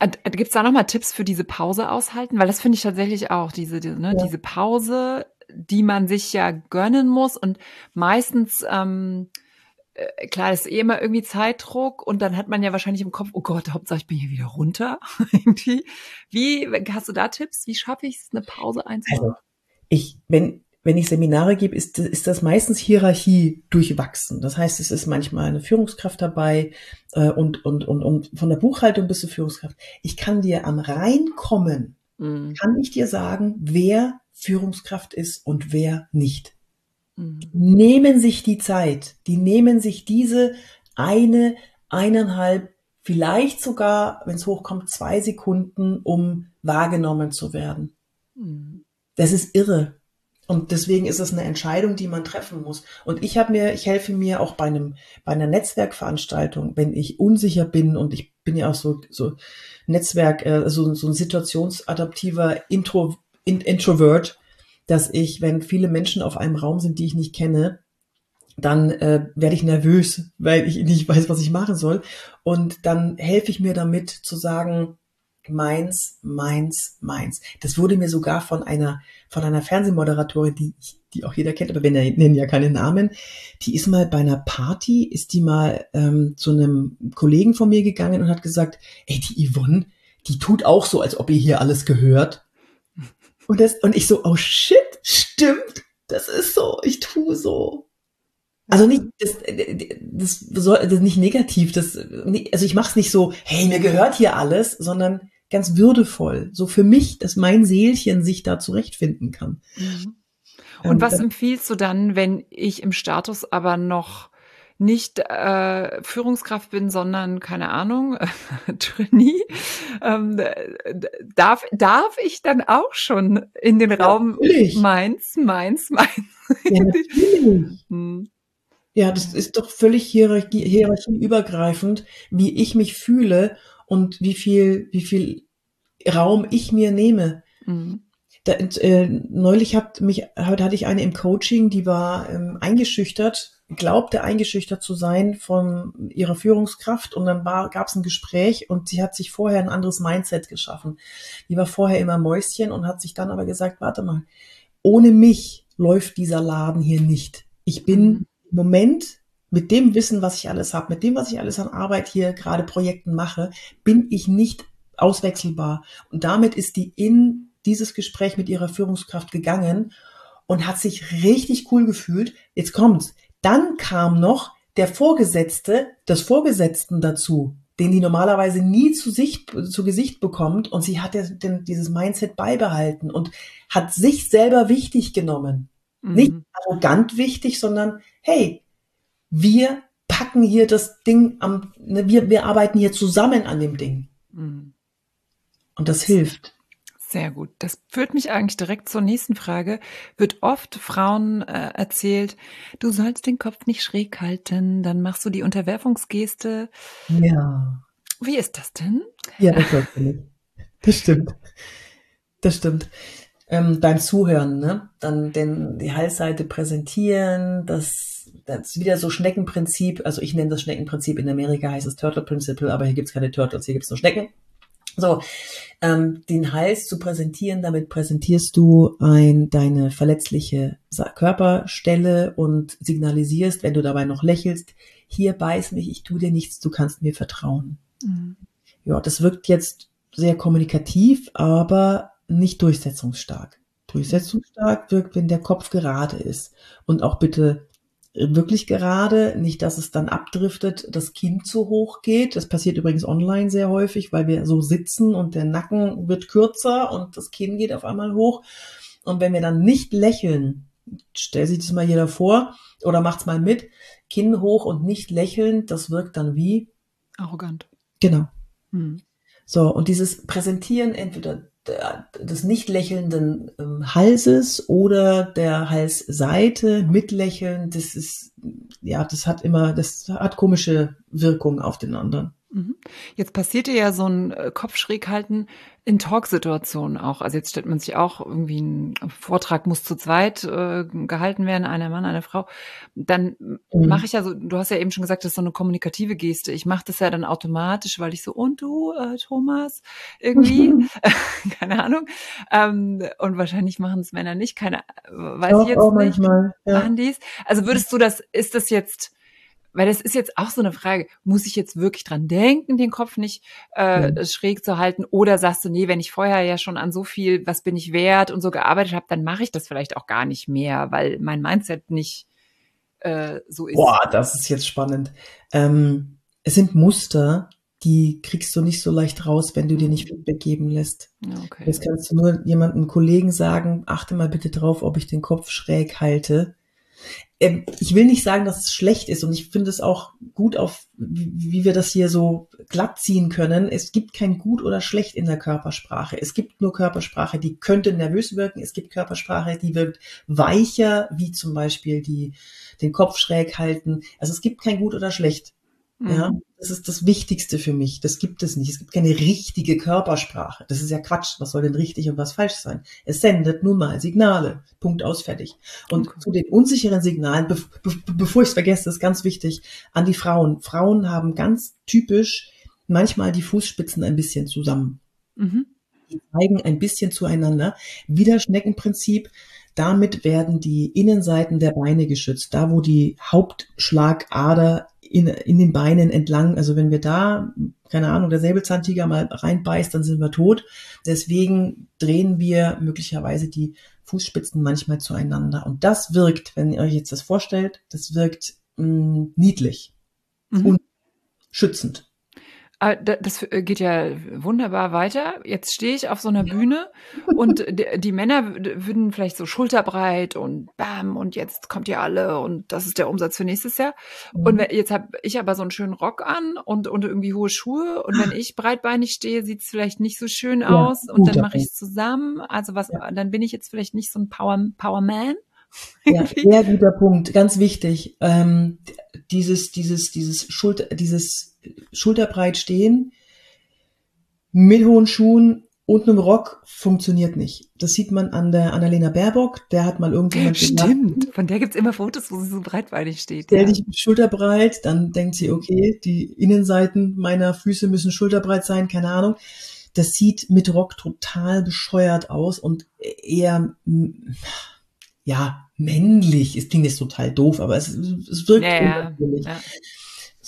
Gibt es da nochmal Tipps für diese Pause aushalten? Weil das finde ich tatsächlich auch, diese, diese, ne, ja. diese Pause, die man sich ja gönnen muss und meistens ähm, äh, klar, ist eh immer irgendwie Zeitdruck und dann hat man ja wahrscheinlich im Kopf, oh Gott, Hauptsache ich bin hier wieder runter. [laughs] Wie, hast du da Tipps? Wie schaffe ich es, eine Pause einzubauen? Also, ich, wenn, wenn ich Seminare gebe, ist, ist das meistens Hierarchie durchwachsen. Das heißt, es ist manchmal eine Führungskraft dabei äh, und, und, und, und von der Buchhaltung bis zur Führungskraft. Ich kann dir am Reinkommen, mhm. kann ich dir sagen, wer Führungskraft ist und wer nicht. Mhm. Nehmen sich die Zeit, die nehmen sich diese eine, eineinhalb, vielleicht sogar, wenn es hochkommt, zwei Sekunden, um wahrgenommen zu werden. Mhm. Das ist irre. Und deswegen ist es eine Entscheidung, die man treffen muss. Und ich habe mir, ich helfe mir auch bei einem, bei einer Netzwerkveranstaltung, wenn ich unsicher bin und ich bin ja auch so, so Netzwerk, äh, so, so ein situationsadaptiver Intro, Introvert, dass ich, wenn viele Menschen auf einem Raum sind, die ich nicht kenne, dann äh, werde ich nervös, weil ich nicht weiß, was ich machen soll. Und dann helfe ich mir damit zu sagen, meins, meins, meins. Das wurde mir sogar von einer, von einer Fernsehmoderatorin, die, die auch jeder kennt, aber wir nennen ja keine Namen, die ist mal bei einer Party, ist die mal ähm, zu einem Kollegen von mir gegangen und hat gesagt, ey, die Yvonne, die tut auch so, als ob ihr hier alles gehört. Und, das, und ich so, oh shit, stimmt, das ist so, ich tue so. Also nicht, das, das, soll, das nicht negativ, das, also ich mache es nicht so, hey, mir gehört hier alles, sondern ganz würdevoll. So für mich, dass mein Seelchen sich da zurechtfinden kann. Mhm. Und ähm, was empfiehlst du dann, wenn ich im Status aber noch nicht äh, Führungskraft bin, sondern keine Ahnung, [laughs] Trainee, ähm, darf, darf ich dann auch schon in den ja, Raum natürlich. meins, meins, meins? Ja, natürlich. hm. ja, das ist doch völlig hierarchie, hierarchieübergreifend, wie ich mich fühle und wie viel, wie viel Raum ich mir nehme. Mhm. Da, äh, neulich hat mich, heute hatte ich eine im Coaching, die war ähm, eingeschüchtert, glaubte eingeschüchtert zu sein von ihrer Führungskraft und dann gab es ein Gespräch und sie hat sich vorher ein anderes Mindset geschaffen. Die war vorher immer Mäuschen und hat sich dann aber gesagt, warte mal, ohne mich läuft dieser Laden hier nicht. Ich bin mhm. im Moment mit dem Wissen, was ich alles habe, mit dem, was ich alles an Arbeit hier gerade Projekten mache, bin ich nicht auswechselbar. Und damit ist die in dieses Gespräch mit ihrer Führungskraft gegangen und hat sich richtig cool gefühlt. Jetzt kommt's. Dann kam noch der Vorgesetzte des Vorgesetzten dazu, den die normalerweise nie zu, Sicht, zu Gesicht bekommt. Und sie hat den, dieses Mindset beibehalten und hat sich selber wichtig genommen. Mhm. Nicht arrogant wichtig, sondern hey, wir packen hier das Ding am, ne, wir, wir arbeiten hier zusammen an dem Ding. Mhm. Und das hilft. Sehr gut. Das führt mich eigentlich direkt zur nächsten Frage. Wird oft Frauen äh, erzählt, du sollst den Kopf nicht schräg halten, dann machst du die Unterwerfungsgeste. Ja. Wie ist das denn? Ja, das sollst du nicht. Das stimmt. Das stimmt. Ähm, beim Zuhören, ne? Dann den, die Halsseite präsentieren, das, das ist wieder so Schneckenprinzip. Also ich nenne das Schneckenprinzip. In Amerika heißt es Turtle Principle, aber hier gibt's keine Turtles, hier gibt's nur Schnecken. So, ähm, den Hals zu präsentieren, damit präsentierst du ein, deine verletzliche Körperstelle und signalisierst, wenn du dabei noch lächelst, hier beiß mich, ich tu dir nichts, du kannst mir vertrauen. Mhm. Ja, das wirkt jetzt sehr kommunikativ, aber nicht durchsetzungsstark. Durchsetzungsstark wirkt, wenn der Kopf gerade ist. Und auch bitte wirklich gerade, nicht, dass es dann abdriftet, das Kind zu hoch geht. Das passiert übrigens online sehr häufig, weil wir so sitzen und der Nacken wird kürzer und das Kinn geht auf einmal hoch. Und wenn wir dann nicht lächeln, stell sich das mal jeder vor oder macht's mal mit, Kinn hoch und nicht lächeln, das wirkt dann wie? Arrogant. Genau. Hm. So, und dieses Präsentieren entweder des nicht lächelnden ähm, Halses oder der Halsseite mit Lächeln, das ist, ja, das hat immer, das hat komische Wirkungen auf den anderen. Mhm. Jetzt passierte ja so ein äh, Kopf schräg halten in Talksituationen auch. Also jetzt stellt man sich auch irgendwie ein Vortrag muss zu zweit äh, gehalten werden, einer Mann, eine Frau. Dann mhm. mache ich ja so, du hast ja eben schon gesagt, das ist so eine kommunikative Geste. Ich mache das ja dann automatisch, weil ich so, und du, äh, Thomas, irgendwie, mhm. [laughs] [laughs] keine Ahnung. Ähm, und wahrscheinlich machen es Männer nicht, keine, weiß auch, ich jetzt auch nicht. Manchmal, ja. Machen dies. Also würdest du das, ist das jetzt weil das ist jetzt auch so eine Frage, muss ich jetzt wirklich dran denken, den Kopf nicht äh, ja. schräg zu halten? Oder sagst du, nee, wenn ich vorher ja schon an so viel, was bin ich wert und so gearbeitet habe, dann mache ich das vielleicht auch gar nicht mehr, weil mein Mindset nicht äh, so ist. Boah, das ist jetzt spannend. Ähm, es sind Muster, die kriegst du nicht so leicht raus, wenn du dir nicht Feedback geben lässt. Okay. Jetzt kannst du nur jemandem Kollegen sagen, achte mal bitte drauf, ob ich den Kopf schräg halte. Ähm, ich will nicht sagen, dass es schlecht ist und ich finde es auch gut auf, wie wir das hier so glatt ziehen können. Es gibt kein gut oder schlecht in der Körpersprache. Es gibt nur Körpersprache, die könnte nervös wirken. Es gibt Körpersprache, die wirkt weicher, wie zum Beispiel die, den Kopf schräg halten. Also es gibt kein gut oder schlecht. Mhm. Ja, das ist das Wichtigste für mich. Das gibt es nicht. Es gibt keine richtige Körpersprache. Das ist ja Quatsch. Was soll denn richtig und was falsch sein? Es sendet nun mal Signale. Punkt aus, fertig. Und okay. zu den unsicheren Signalen, be be bevor ich es vergesse, ist ganz wichtig, an die Frauen. Frauen haben ganz typisch manchmal die Fußspitzen ein bisschen zusammen. Mhm. Die zeigen ein bisschen zueinander. Wieder Schneckenprinzip. Damit werden die Innenseiten der Beine geschützt. Da, wo die Hauptschlagader in, in den Beinen entlang. Also wenn wir da, keine Ahnung, der Säbelzahntiger mal reinbeißt, dann sind wir tot. Deswegen drehen wir möglicherweise die Fußspitzen manchmal zueinander. Und das wirkt, wenn ihr euch jetzt das vorstellt, das wirkt mh, mm, niedlich mhm. und schützend. Ah, das äh, geht ja wunderbar weiter. Jetzt stehe ich auf so einer Bühne [laughs] und die Männer würden vielleicht so schulterbreit und bam und jetzt kommt ihr alle und das ist der Umsatz für nächstes Jahr. Und mhm. jetzt habe ich aber so einen schönen Rock an und, und irgendwie hohe Schuhe und wenn ich breitbeinig stehe, sieht es vielleicht nicht so schön aus ja, und dann mache ich es zusammen. Also was, ja. dann bin ich jetzt vielleicht nicht so ein Power, Power Man. [laughs] Ja, sehr guter Punkt, ganz wichtig. Ähm, dieses, dieses, dieses Schulter, dieses schulterbreit stehen mit hohen Schuhen und einem Rock funktioniert nicht. Das sieht man an der Annalena Baerbock. Der hat mal irgendjemand Stimmt, gemacht, von der gibt's immer Fotos, wo sie so breitbeinig steht. Stell ja. dich schulterbreit, dann denkt sie, okay, die Innenseiten meiner Füße müssen schulterbreit sein, keine Ahnung. Das sieht mit Rock total bescheuert aus und eher, ja, männlich. Es klingt jetzt total doof, aber es, es wirkt ja, ja, ja.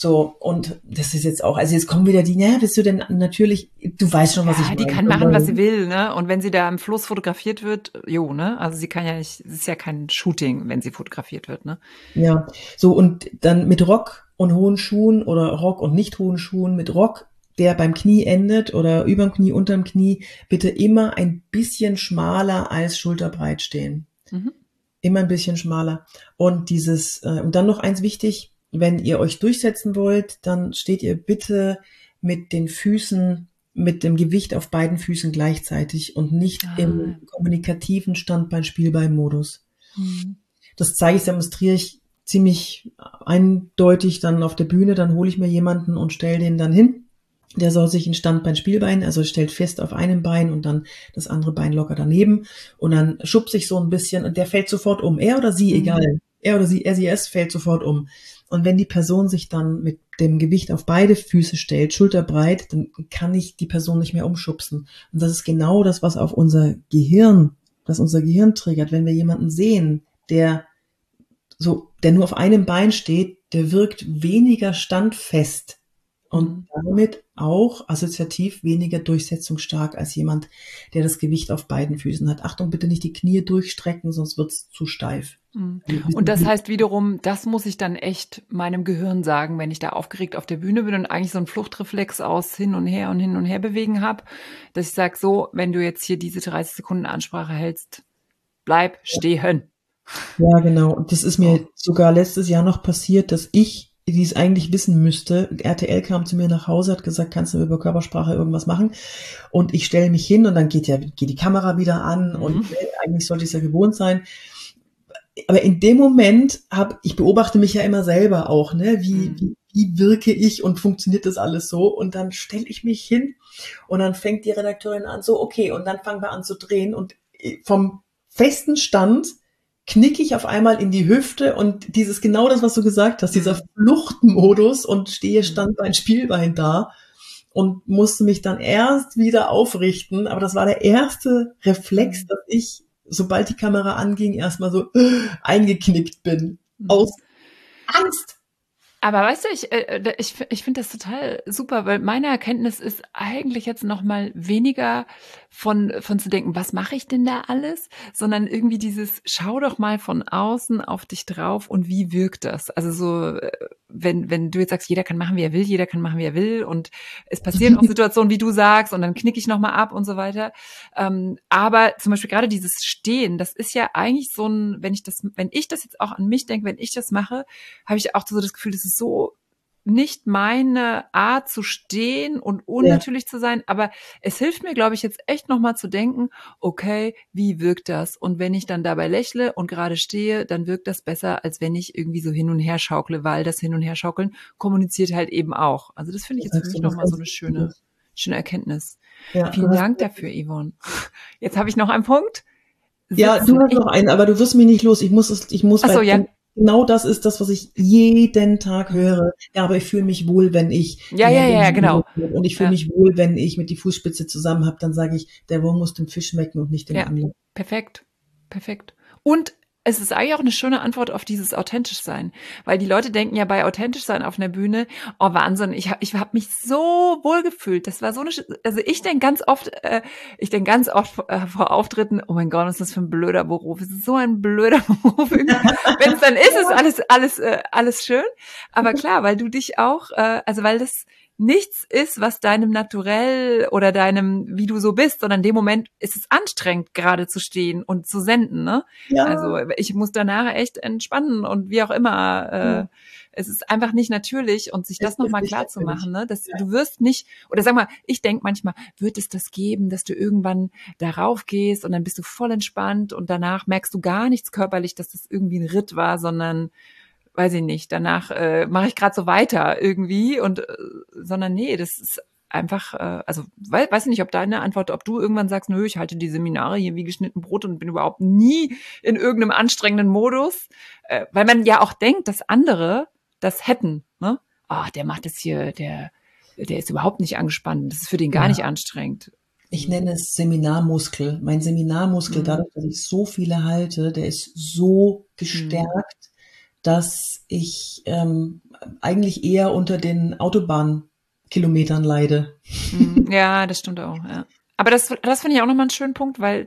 So, und das ist jetzt auch, also jetzt kommen wieder die, naja, bist du denn natürlich, du weißt schon, was ja, ich meine. Die kann machen, was sie will, ne? Und wenn sie da im Fluss fotografiert wird, jo, ne? Also sie kann ja nicht, es ist ja kein Shooting, wenn sie fotografiert wird, ne? Ja, so und dann mit Rock und hohen Schuhen oder Rock und nicht hohen Schuhen, mit Rock, der beim Knie endet oder überm Knie, unterm Knie, bitte immer ein bisschen schmaler als schulterbreit stehen. Mhm. Immer ein bisschen schmaler. Und dieses, äh, und dann noch eins wichtig, wenn ihr euch durchsetzen wollt, dann steht ihr bitte mit den Füßen, mit dem Gewicht auf beiden Füßen gleichzeitig und nicht ah. im kommunikativen Standbein-Spielbein-Modus. Mhm. Das zeige ich, demonstriere ich ziemlich eindeutig dann auf der Bühne, dann hole ich mir jemanden und stelle den dann hin. Der soll sich in Standbein, Spielbein, also stellt fest auf einem Bein und dann das andere Bein locker daneben und dann schubst sich so ein bisschen und der fällt sofort um. Er oder sie, mhm. egal. Er oder sie, er, sie, es fällt sofort um. Und wenn die Person sich dann mit dem Gewicht auf beide Füße stellt, schulterbreit, dann kann ich die Person nicht mehr umschubsen. Und das ist genau das, was auf unser Gehirn, was unser Gehirn triggert. Wenn wir jemanden sehen, der so, der nur auf einem Bein steht, der wirkt weniger standfest und mhm. damit auch assoziativ weniger durchsetzungsstark als jemand, der das Gewicht auf beiden Füßen hat. Achtung, bitte nicht die Knie durchstrecken, sonst wird's zu steif. Mhm. Und das heißt wiederum, das muss ich dann echt meinem Gehirn sagen, wenn ich da aufgeregt auf der Bühne bin und eigentlich so einen Fluchtreflex aus hin und her und hin und her bewegen habe, dass ich sage, so, wenn du jetzt hier diese 30 Sekunden Ansprache hältst, bleib stehen. Ja, genau. Und das ist mir sogar letztes Jahr noch passiert, dass ich die es eigentlich wissen müsste. RTL kam zu mir nach Hause, hat gesagt, kannst du über Körpersprache irgendwas machen? Und ich stelle mich hin und dann geht ja geht die Kamera wieder an mhm. und eigentlich sollte es ja gewohnt sein. Aber in dem Moment habe ich beobachte mich ja immer selber auch, ne? Wie, mhm. wie, wie wirke ich und funktioniert das alles so? Und dann stelle ich mich hin und dann fängt die Redakteurin an, so okay, und dann fangen wir an zu drehen und vom festen Stand knicke ich auf einmal in die Hüfte und dieses genau das, was du gesagt hast, dieser mhm. Fluchtmodus und stehe mhm. Standbein, Spielbein da und musste mich dann erst wieder aufrichten. Aber das war der erste Reflex, mhm. dass ich, sobald die Kamera anging, erstmal so eingeknickt bin. Aus Angst. Aber weißt du, ich, äh, äh ich, ich finde das total super, weil meine Erkenntnis ist eigentlich jetzt noch mal weniger von, von zu denken, was mache ich denn da alles, sondern irgendwie dieses, schau doch mal von außen auf dich drauf und wie wirkt das? Also so, äh, wenn, wenn du jetzt sagst, jeder kann machen, wie er will, jeder kann machen, wie er will und es passieren auch [laughs] Situationen, wie du sagst und dann knicke ich noch mal ab und so weiter. Ähm, aber zum Beispiel gerade dieses Stehen, das ist ja eigentlich so ein, wenn ich das, wenn ich das jetzt auch an mich denke, wenn ich das mache, habe ich auch so das Gefühl, das ist so nicht meine Art zu stehen und unnatürlich ja. zu sein, aber es hilft mir, glaube ich, jetzt echt nochmal zu denken, okay, wie wirkt das? Und wenn ich dann dabei lächle und gerade stehe, dann wirkt das besser, als wenn ich irgendwie so hin und her schaukle, weil das Hin und Her schaukeln kommuniziert halt eben auch. Also das finde ich jetzt für mich nochmal so eine schöne, schöne Erkenntnis. Ja, Vielen Dank dafür, Yvonne. Jetzt habe ich noch einen Punkt. Sitzen. Ja, du hast noch einen, aber du wirst mich nicht los. Ich muss es, ich muss. Ach so, ja genau das ist das, was ich jeden Tag höre. Ja, aber ich fühle mich wohl, wenn ich. Ja, ja, ja, genau. Und ich fühle ja. mich wohl, wenn ich mit die Fußspitze zusammen habe, dann sage ich, der Wurm muss dem Fisch schmecken und nicht dem ja, Angler. Perfekt. Perfekt. Und es ist eigentlich auch eine schöne Antwort auf dieses authentisch sein, weil die Leute denken ja bei authentisch sein auf einer Bühne, oh Wahnsinn, ich habe ich hab mich so wohl gefühlt. Das war so eine also ich denke ganz oft äh, ich denke ganz oft äh, vor Auftritten, oh mein Gott, was ist das für ein blöder Beruf? Es ist so ein blöder [laughs] Beruf. Wenn es dann ist, ist alles alles äh, alles schön, aber klar, weil du dich auch äh, also weil das nichts ist, was deinem Naturell oder deinem, wie du so bist, sondern in dem Moment ist es anstrengend, gerade zu stehen und zu senden. Ne? Ja. Also ich muss danach echt entspannen und wie auch immer. Äh, ja. Es ist einfach nicht natürlich und sich das nochmal klar zu machen, ne? dass ja. du wirst nicht, oder sag mal, ich denk manchmal, wird es das geben, dass du irgendwann darauf gehst und dann bist du voll entspannt und danach merkst du gar nichts körperlich, dass das irgendwie ein Ritt war, sondern weiß ich nicht, danach äh, mache ich gerade so weiter irgendwie und äh, sondern nee, das ist einfach, äh, also weiß, weiß ich nicht, ob deine Antwort, ob du irgendwann sagst, nö, ich halte die Seminare hier wie geschnitten Brot und bin überhaupt nie in irgendeinem anstrengenden Modus, äh, weil man ja auch denkt, dass andere das hätten, ne? Ah, oh, der macht das hier, der, der ist überhaupt nicht angespannt, das ist für den gar ja. nicht anstrengend. Ich nenne es Seminarmuskel. Mein Seminarmuskel, mhm. dadurch, dass ich so viele halte, der ist so gestärkt, dass ich ähm, eigentlich eher unter den Autobahnkilometern leide. Hm, ja, das stimmt auch. Ja. Aber das, das finde ich auch nochmal einen schönen Punkt, weil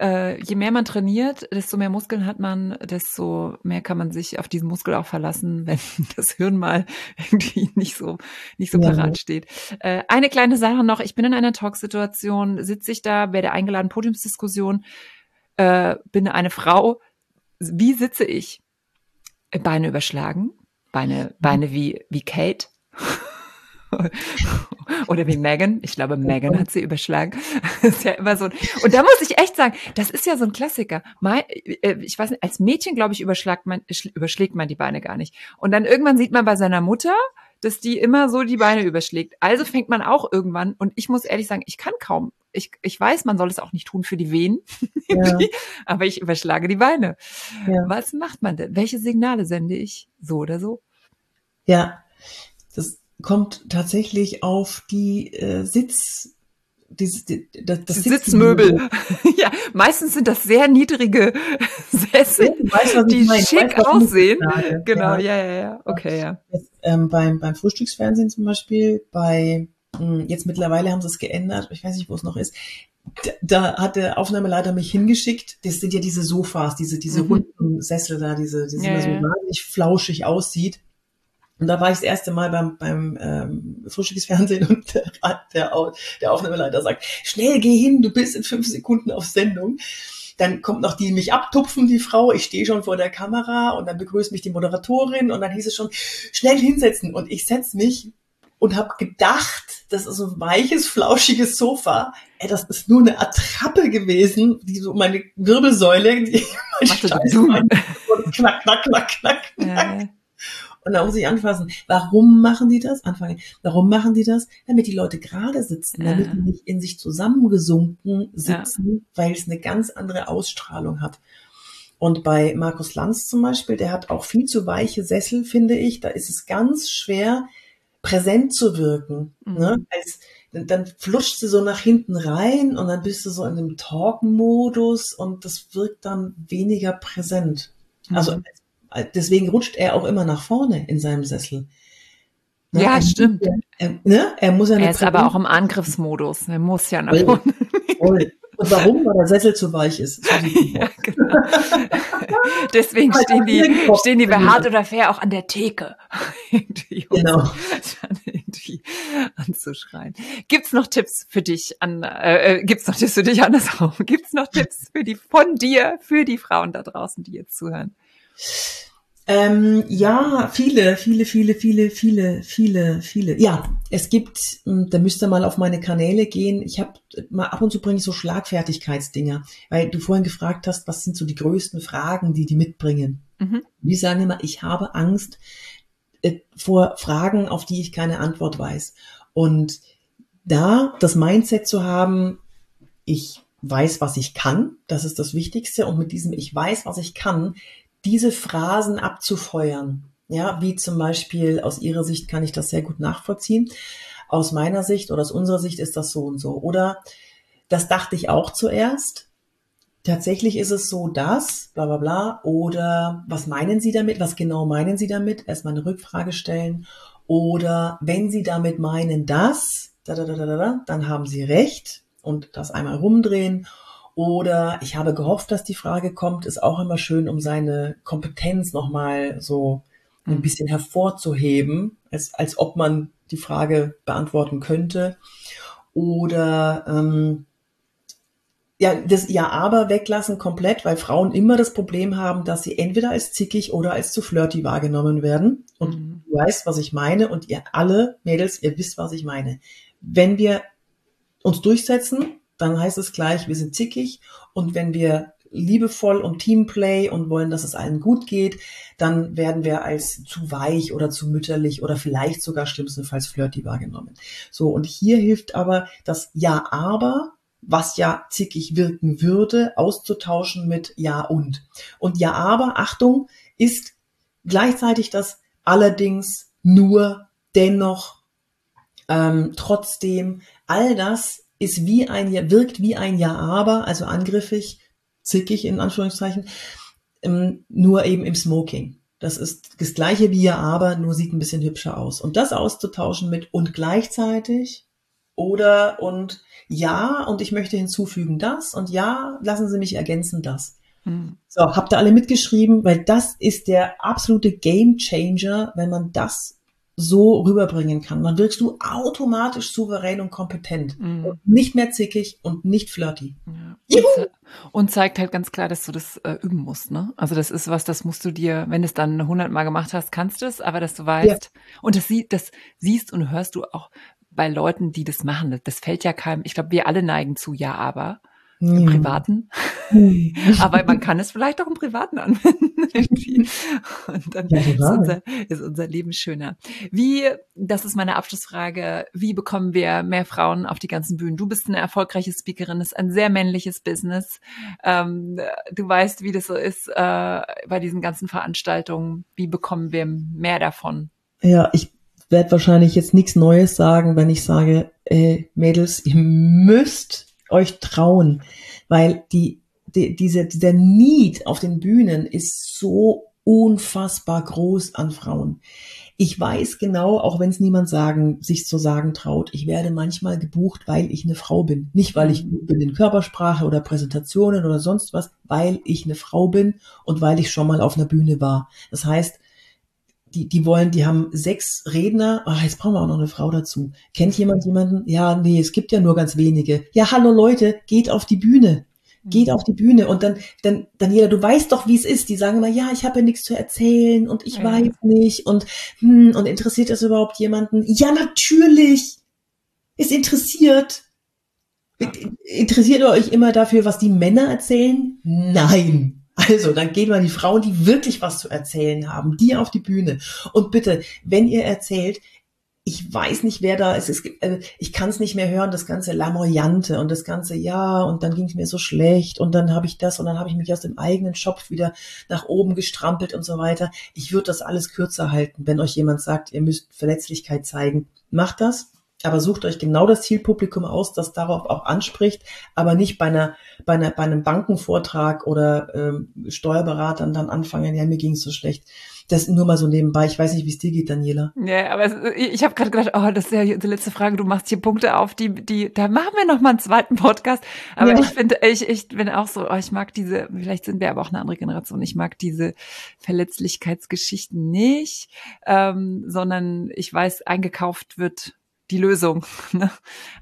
äh, je mehr man trainiert, desto mehr Muskeln hat man, desto mehr kann man sich auf diesen Muskel auch verlassen, [laughs] wenn das Hirn mal irgendwie nicht so nicht so ja. parat steht. Äh, eine kleine Sache noch: Ich bin in einer Talksituation, sitze ich da, werde eingeladen, Podiumsdiskussion, äh, bin eine Frau. Wie sitze ich? Beine überschlagen, Beine, Beine wie, wie Kate. [laughs] Oder wie Megan. Ich glaube, Megan hat sie überschlagen. Das [laughs] ist ja immer so. Und da muss ich echt sagen, das ist ja so ein Klassiker. Äh, ich weiß nicht, als Mädchen, glaube ich, überschlägt man, überschlägt man die Beine gar nicht. Und dann irgendwann sieht man bei seiner Mutter, dass die immer so die Beine überschlägt. Also fängt man auch irgendwann, und ich muss ehrlich sagen, ich kann kaum ich, ich weiß, man soll es auch nicht tun für die Venen, [laughs] ja. aber ich überschlage die Beine. Ja. Was macht man denn? Welche Signale sende ich? So oder so? Ja, das kommt tatsächlich auf die äh, Sitz, dieses, das, das Sitzmöbel. [laughs] ja, meistens sind das sehr niedrige [laughs] Sessel, weißt, die schick weiß, aussehen. Genau, ja, ja, ja. Okay, ja. Jetzt, ähm, beim, beim Frühstücksfernsehen zum Beispiel, bei jetzt mittlerweile haben sie es geändert, ich weiß nicht, wo es noch ist. Da, hat der Aufnahmeleiter mich hingeschickt. Das sind ja diese Sofas, diese, diese mhm. runden Sessel da, diese, die ja, so ja. wahnsinnig flauschig aussieht. Und da war ich das erste Mal beim, beim ähm, Frühstücksfernsehen [laughs] und der, der, der Aufnahmeleiter sagt, schnell geh hin, du bist in fünf Sekunden auf Sendung. Dann kommt noch die mich abtupfen, die Frau. Ich stehe schon vor der Kamera und dann begrüßt mich die Moderatorin und dann hieß es schon, schnell hinsetzen. Und ich setz mich und habe gedacht, das ist so ein weiches, flauschiges Sofa. Ey, das ist nur eine Attrappe gewesen, die so meine Wirbelsäule, die [laughs] mein mein, knack, knack, knack, knack, knack. Ja. Und da muss ich anfassen. Warum machen die das? Anfangen. Warum machen die das? Damit die Leute gerade sitzen, damit ja. die nicht in sich zusammengesunken sitzen, ja. weil es eine ganz andere Ausstrahlung hat. Und bei Markus Lanz zum Beispiel, der hat auch viel zu weiche Sessel, finde ich. Da ist es ganz schwer, präsent zu wirken. Mhm. Ne? Als, dann flutscht sie so nach hinten rein und dann bist du so in einem Talk-Modus und das wirkt dann weniger präsent. Also mhm. Also Deswegen rutscht er auch immer nach vorne in seinem Sessel. Ne? Ja, er stimmt. er, ne? er muss ja Er ist aber auch im Angriffsmodus. Er muss ja nach vorne. Voll. Und warum? Weil der Sessel zu weich ist. ja, genau. [laughs] Deswegen stehen die, stehen die bei Hart oder Fair auch an der Theke. [laughs] genau. [laughs] irgendwie anzuschreien. Gibt's noch Tipps für dich an, äh, äh, gibt's noch Tipps für dich andersrum? Gibt's noch Tipps für die, von dir, für die Frauen da draußen, die jetzt zuhören? Ähm, ja, viele, viele, viele, viele, viele, viele, viele. Ja, es gibt, hm, da müsst ihr mal auf meine Kanäle gehen. Ich habe mal ab und zu bringe ich so Schlagfertigkeitsdinger, weil du vorhin gefragt hast, was sind so die größten Fragen, die die mitbringen. Mhm. Die sagen immer, ich habe Angst äh, vor Fragen, auf die ich keine Antwort weiß. Und da das Mindset zu haben, ich weiß, was ich kann, das ist das Wichtigste. Und mit diesem Ich weiß, was ich kann, diese Phrasen abzufeuern. Ja, wie zum Beispiel aus Ihrer Sicht kann ich das sehr gut nachvollziehen. Aus meiner Sicht oder aus unserer Sicht ist das so und so. Oder das dachte ich auch zuerst. Tatsächlich ist es so, dass, bla bla bla, oder was meinen Sie damit? Was genau meinen Sie damit? Erstmal eine Rückfrage stellen. Oder wenn Sie damit meinen, dass, da, da, da, da, da, dann haben Sie recht und das einmal rumdrehen. Oder ich habe gehofft, dass die Frage kommt, ist auch immer schön, um seine Kompetenz nochmal so ein mhm. bisschen hervorzuheben, als, als ob man die Frage beantworten könnte. Oder ähm, ja, das Ja aber weglassen komplett, weil Frauen immer das Problem haben, dass sie entweder als zickig oder als zu flirty wahrgenommen werden. Und mhm. du weißt, was ich meine und ihr alle Mädels, ihr wisst, was ich meine. Wenn wir uns durchsetzen, dann heißt es gleich, wir sind zickig. Und wenn wir liebevoll und Teamplay und wollen, dass es allen gut geht, dann werden wir als zu weich oder zu mütterlich oder vielleicht sogar schlimmstenfalls flirty wahrgenommen. So, und hier hilft aber das Ja, aber, was ja zickig wirken würde, auszutauschen mit Ja und. Und Ja, aber, Achtung, ist gleichzeitig das allerdings nur dennoch ähm, trotzdem all das ist wie ein, wirkt wie ein Ja, aber, also angriffig, zickig in Anführungszeichen, ähm, nur eben im Smoking. Das ist das gleiche wie Ja, aber, nur sieht ein bisschen hübscher aus. Und das auszutauschen mit und gleichzeitig oder und ja, und ich möchte hinzufügen das und ja, lassen Sie mich ergänzen das. Hm. So, habt ihr alle mitgeschrieben, weil das ist der absolute Game Changer, wenn man das so rüberbringen kann. Dann wirkst du automatisch souverän und kompetent. Mhm. Und nicht mehr zickig und nicht flirty. Ja. Und, zeigt halt ganz klar, dass du das äh, üben musst. Ne? Also das ist was, das musst du dir, wenn du es dann hundertmal gemacht hast, kannst du es, aber dass du weißt, ja. und das, sie, das siehst und hörst du auch bei Leuten, die das machen. Das fällt ja keinem, ich glaube, wir alle neigen zu ja, aber im Privaten. Aber man kann es vielleicht auch im Privaten anwenden. [laughs] Und dann ja, ist, unser, ist unser Leben schöner. Wie, das ist meine Abschlussfrage, wie bekommen wir mehr Frauen auf die ganzen Bühnen? Du bist eine erfolgreiche Speakerin, das ist ein sehr männliches Business. Ähm, du weißt, wie das so ist äh, bei diesen ganzen Veranstaltungen. Wie bekommen wir mehr davon? Ja, ich werde wahrscheinlich jetzt nichts Neues sagen, wenn ich sage, äh, Mädels, ihr müsst euch trauen, weil die, die, diese, dieser Need auf den Bühnen ist so unfassbar groß an Frauen. Ich weiß genau, auch wenn es niemand sagen, sich zu sagen traut, ich werde manchmal gebucht, weil ich eine Frau bin. Nicht, weil ich gut bin in Körpersprache oder Präsentationen oder sonst was, weil ich eine Frau bin und weil ich schon mal auf einer Bühne war. Das heißt, die, die wollen, die haben sechs Redner. Ach, jetzt brauchen wir auch noch eine Frau dazu. Kennt jemand jemanden? Ja, nee, es gibt ja nur ganz wenige. Ja, hallo Leute, geht auf die Bühne. Geht mhm. auf die Bühne und dann, dann, Daniela, du weißt doch, wie es ist. Die sagen immer, ja, ich habe ja nichts zu erzählen und ich ja. weiß nicht und hm, und interessiert das überhaupt jemanden? Ja, natürlich. Es interessiert. Interessiert ihr euch immer dafür, was die Männer erzählen? Nein. Also, dann gehen wir die Frauen, die wirklich was zu erzählen haben, die auf die Bühne. Und bitte, wenn ihr erzählt, ich weiß nicht, wer da ist. Es gibt, äh, ich kann es nicht mehr hören, das ganze Lamoyante und das ganze Ja und dann ging es mir so schlecht und dann habe ich das und dann habe ich mich aus dem eigenen Schopf wieder nach oben gestrampelt und so weiter. Ich würde das alles kürzer halten, wenn euch jemand sagt, ihr müsst Verletzlichkeit zeigen. Macht das, aber sucht euch genau das Zielpublikum aus, das darauf auch anspricht, aber nicht bei einer, bei einer, bei einem Bankenvortrag oder ähm, Steuerberatern dann anfangen, ja, mir ging's so schlecht. Das nur mal so nebenbei. Ich weiß nicht, wie es dir geht, Daniela. Ja, aber ich habe gerade gedacht, oh, das ist ja die letzte Frage. Du machst hier Punkte auf, die, die, da machen wir noch mal einen zweiten Podcast. Aber ja. ich finde, ich, ich bin auch so, oh, ich mag diese. Vielleicht sind wir aber auch eine andere Generation. Ich mag diese Verletzlichkeitsgeschichten nicht, ähm, sondern ich weiß, eingekauft wird die Lösung. [laughs] Ne?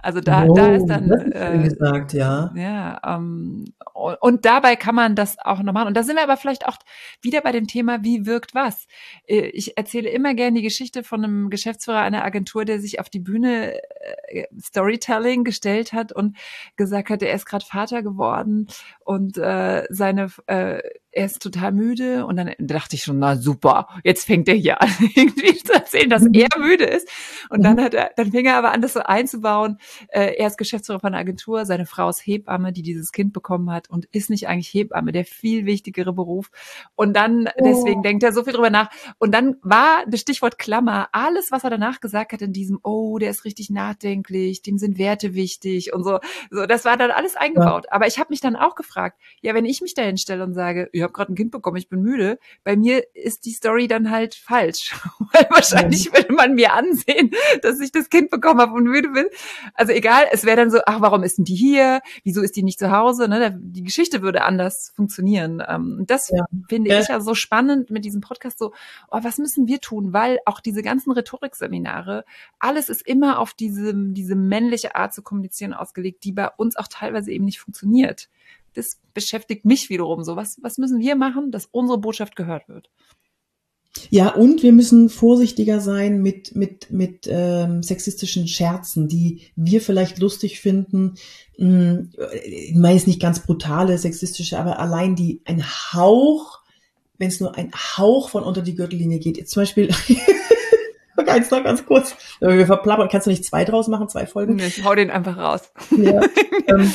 Also da, oh, da ist dann äh, gesagt, ja. Ja, ähm, und, und, dabei kann man das auch noch machen. Und da sind wir aber vielleicht auch wieder bei dem Thema, wie wirkt was. Äh, ich erzähle immer gerne die Geschichte von einem Geschäftsführer einer Agentur, der sich auf die Bühne äh, Storytelling gestellt hat und gesagt hat, er ist gerade Vater geworden und äh, seine äh, er ist total müde und dann dachte ich schon, na super, jetzt fängt er hier an, [laughs] irgendwie zu erzählen, dass er müde ist. Und dann mhm. hat er, dann fing er aber an, das so einzubauen. Äh, er ist Geschäftsführer von einer Agentur, seine Frau ist Hebamme, die dieses Kind bekommen hat und ist nicht eigentlich Hebamme, der viel wichtigere Beruf. Und dann, oh. deswegen denkt er so viel drüber nach. Und dann war das Stichwort Klammer, alles, was er danach gesagt hat in diesem, oh, der ist richtig nachdenklich, dem sind Werte wichtig und so. So, das war dann alles eingebaut. Ja. Aber ich habe mich dann auch gefragt, ja, wenn ich mich da hinstelle und sage, ich habe gerade ein Kind bekommen, ich bin müde, bei mir ist die Story dann halt falsch. [laughs] Weil wahrscheinlich ja. würde man mir ansehen, dass ich das Kind bekommen habe und müde bin. Also egal, es wäre dann so, ach, warum ist denn die hier? Wieso ist die nicht zu Hause? Ne? Die Geschichte würde anders funktionieren. Ähm, das ja. finde ja. ich ja so spannend mit diesem Podcast so, oh, was müssen wir tun? Weil auch diese ganzen Rhetorikseminare, alles ist immer auf diese, diese männliche Art zu kommunizieren ausgelegt, die bei uns auch teilweise eben nicht funktioniert das beschäftigt mich wiederum so. Was, was müssen wir machen, dass unsere Botschaft gehört wird? Ja, und wir müssen vorsichtiger sein mit, mit, mit ähm, sexistischen Scherzen, die wir vielleicht lustig finden. Hm, ich meine jetzt nicht ganz brutale sexistische, aber allein die ein Hauch, wenn es nur ein Hauch von unter die Gürtellinie geht. Jetzt zum Beispiel, [laughs] eins noch ganz kurz. Wir verplappern. Kannst du nicht zwei draus machen, zwei Folgen? Ich hau den einfach raus. Ja, [laughs] ähm,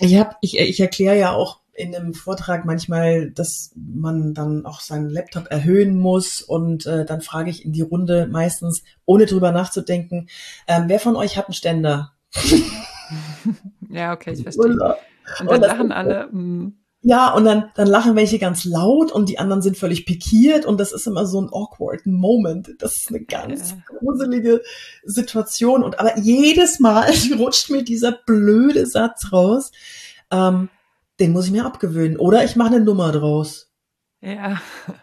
ich hab, ich, ich erkläre ja auch in einem Vortrag manchmal, dass man dann auch seinen Laptop erhöhen muss und äh, dann frage ich in die Runde meistens, ohne drüber nachzudenken, ähm, wer von euch hat einen Ständer? [laughs] ja, okay, ich verstehe. Und, und dann lachen alle. Mm. Ja, und dann, dann lachen welche ganz laut und die anderen sind völlig pikiert und das ist immer so ein awkward Moment. Das ist eine ganz ja. gruselige Situation und aber jedes Mal [laughs] rutscht mir dieser blöde Satz raus. Ähm, den muss ich mir abgewöhnen oder ich mache eine Nummer draus. Ja. [laughs]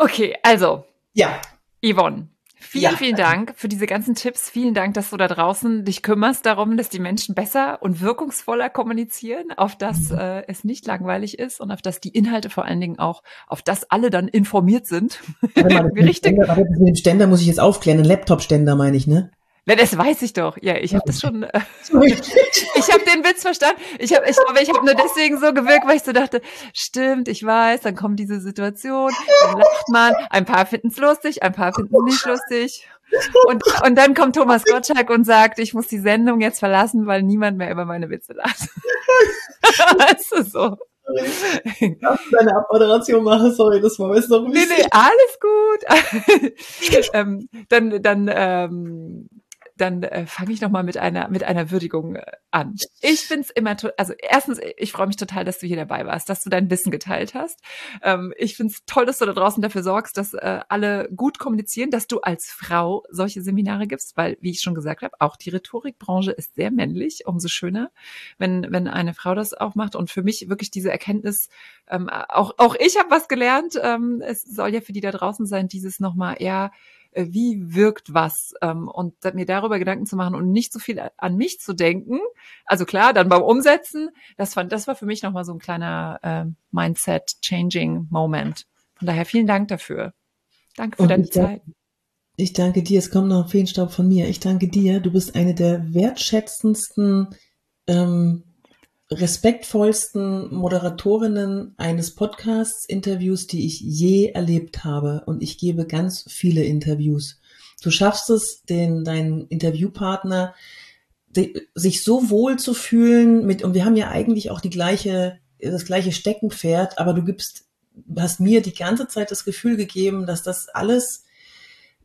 Okay, also. Ja. Yvonne, Vielen, ja. vielen Dank für diese ganzen Tipps. Vielen Dank, dass du da draußen dich kümmerst darum, dass die Menschen besser und wirkungsvoller kommunizieren, auf dass mhm. äh, es nicht langweilig ist und auf dass die Inhalte vor allen Dingen auch, auf das alle dann informiert sind. Mal, [laughs] Richtig. Ständer, mit dem Ständer muss ich jetzt aufklären. Ein Laptop-Ständer meine ich, ne? Na, das weiß ich doch. Ja, ich habe das schon. Äh, [laughs] [laughs] ich habe den Witz verstanden. Ich habe, ich glaube, ich habe nur deswegen so gewirkt, weil ich so dachte, stimmt, ich weiß. Dann kommt diese Situation, dann lacht man. Ein paar finden es lustig, ein paar finden es nicht lustig. Und, und dann kommt Thomas Gottschalk und sagt, ich muss die Sendung jetzt verlassen, weil niemand mehr über meine Witze lacht. [laughs] weißt du so. Darf deine Abmoderation machen? Sorry, das war jetzt noch ein bisschen. Nee, nee, alles gut. ähm, dann, dann, ähm, dann äh, fange ich nochmal mit einer, mit einer Würdigung äh, an. Ich find's immer, also erstens, ich freue mich total, dass du hier dabei warst, dass du dein Wissen geteilt hast. Ähm, ich find's toll, dass du da draußen dafür sorgst, dass äh, alle gut kommunizieren, dass du als Frau solche Seminare gibst, weil, wie ich schon gesagt habe, auch die Rhetorikbranche ist sehr männlich, umso schöner, wenn, wenn eine Frau das auch macht. Und für mich wirklich diese Erkenntnis, ähm, auch, auch ich habe was gelernt, ähm, es soll ja für die da draußen sein, dieses nochmal eher wie wirkt was ähm, und mir darüber Gedanken zu machen und nicht so viel an mich zu denken. Also klar, dann beim Umsetzen, das fand, das war für mich nochmal so ein kleiner äh, Mindset-Changing-Moment. Von daher vielen Dank dafür. Danke für und deine Zeit. Ich danke dir. Es kommt noch ein Feenstaub von mir. Ich danke dir. Du bist eine der wertschätzendsten ähm, respektvollsten Moderatorinnen eines Podcasts-Interviews, die ich je erlebt habe. Und ich gebe ganz viele Interviews. Du schaffst es, den, deinen Interviewpartner, die, sich so wohl zu fühlen mit, und wir haben ja eigentlich auch die gleiche, das gleiche Steckenpferd, aber du gibst, hast mir die ganze Zeit das Gefühl gegeben, dass das alles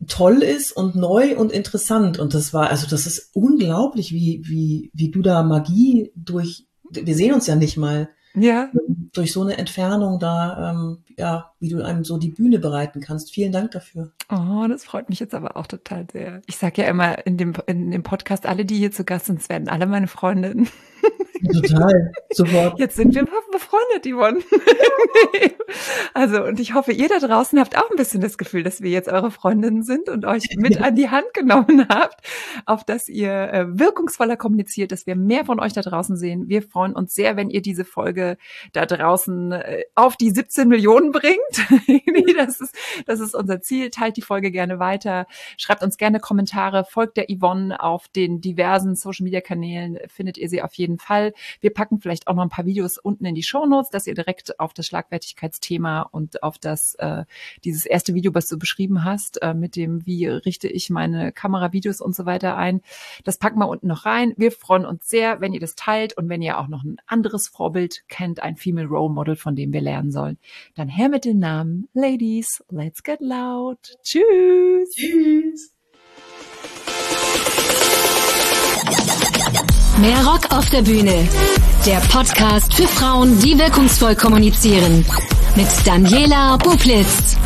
toll ist und neu und interessant. Und das war, also das ist unglaublich, wie, wie, wie du da Magie durch, wir sehen uns ja nicht mal. Ja. Durch so eine Entfernung da, ähm, ja, wie du einem so die Bühne bereiten kannst. Vielen Dank dafür. Oh, das freut mich jetzt aber auch total sehr. Ich sage ja immer in dem, in dem Podcast, alle, die hier zu Gast sind, werden alle meine Freundinnen. Total, sofort. Jetzt sind wir befreundet, Yvonne. [laughs] also, und ich hoffe, ihr da draußen habt auch ein bisschen das Gefühl, dass wir jetzt eure Freundinnen sind und euch mit an die Hand genommen habt, auf dass ihr äh, wirkungsvoller kommuniziert, dass wir mehr von euch da draußen sehen. Wir freuen uns sehr, wenn ihr diese Folge da draußen äh, auf die 17 Millionen bringt. [laughs] das, ist, das ist unser Ziel. Teilt die Folge gerne weiter. Schreibt uns gerne Kommentare. Folgt der Yvonne auf den diversen Social Media Kanälen. Findet ihr sie auf jeden Fall. Wir packen vielleicht auch noch ein paar Videos unten in die Show Notes, dass ihr direkt auf das Schlagfertigkeitsthema und auf das äh, dieses erste Video, was du beschrieben hast, äh, mit dem wie richte ich meine Kameravideos und so weiter ein. Das packen wir unten noch rein. Wir freuen uns sehr, wenn ihr das teilt und wenn ihr auch noch ein anderes Vorbild kennt, ein Female Role Model, von dem wir lernen sollen, dann her mit den Namen. Ladies, let's get loud. Tschüss. Tschüss. Mehr Rock auf der Bühne. Der Podcast für Frauen, die wirkungsvoll kommunizieren. Mit Daniela Bublitz.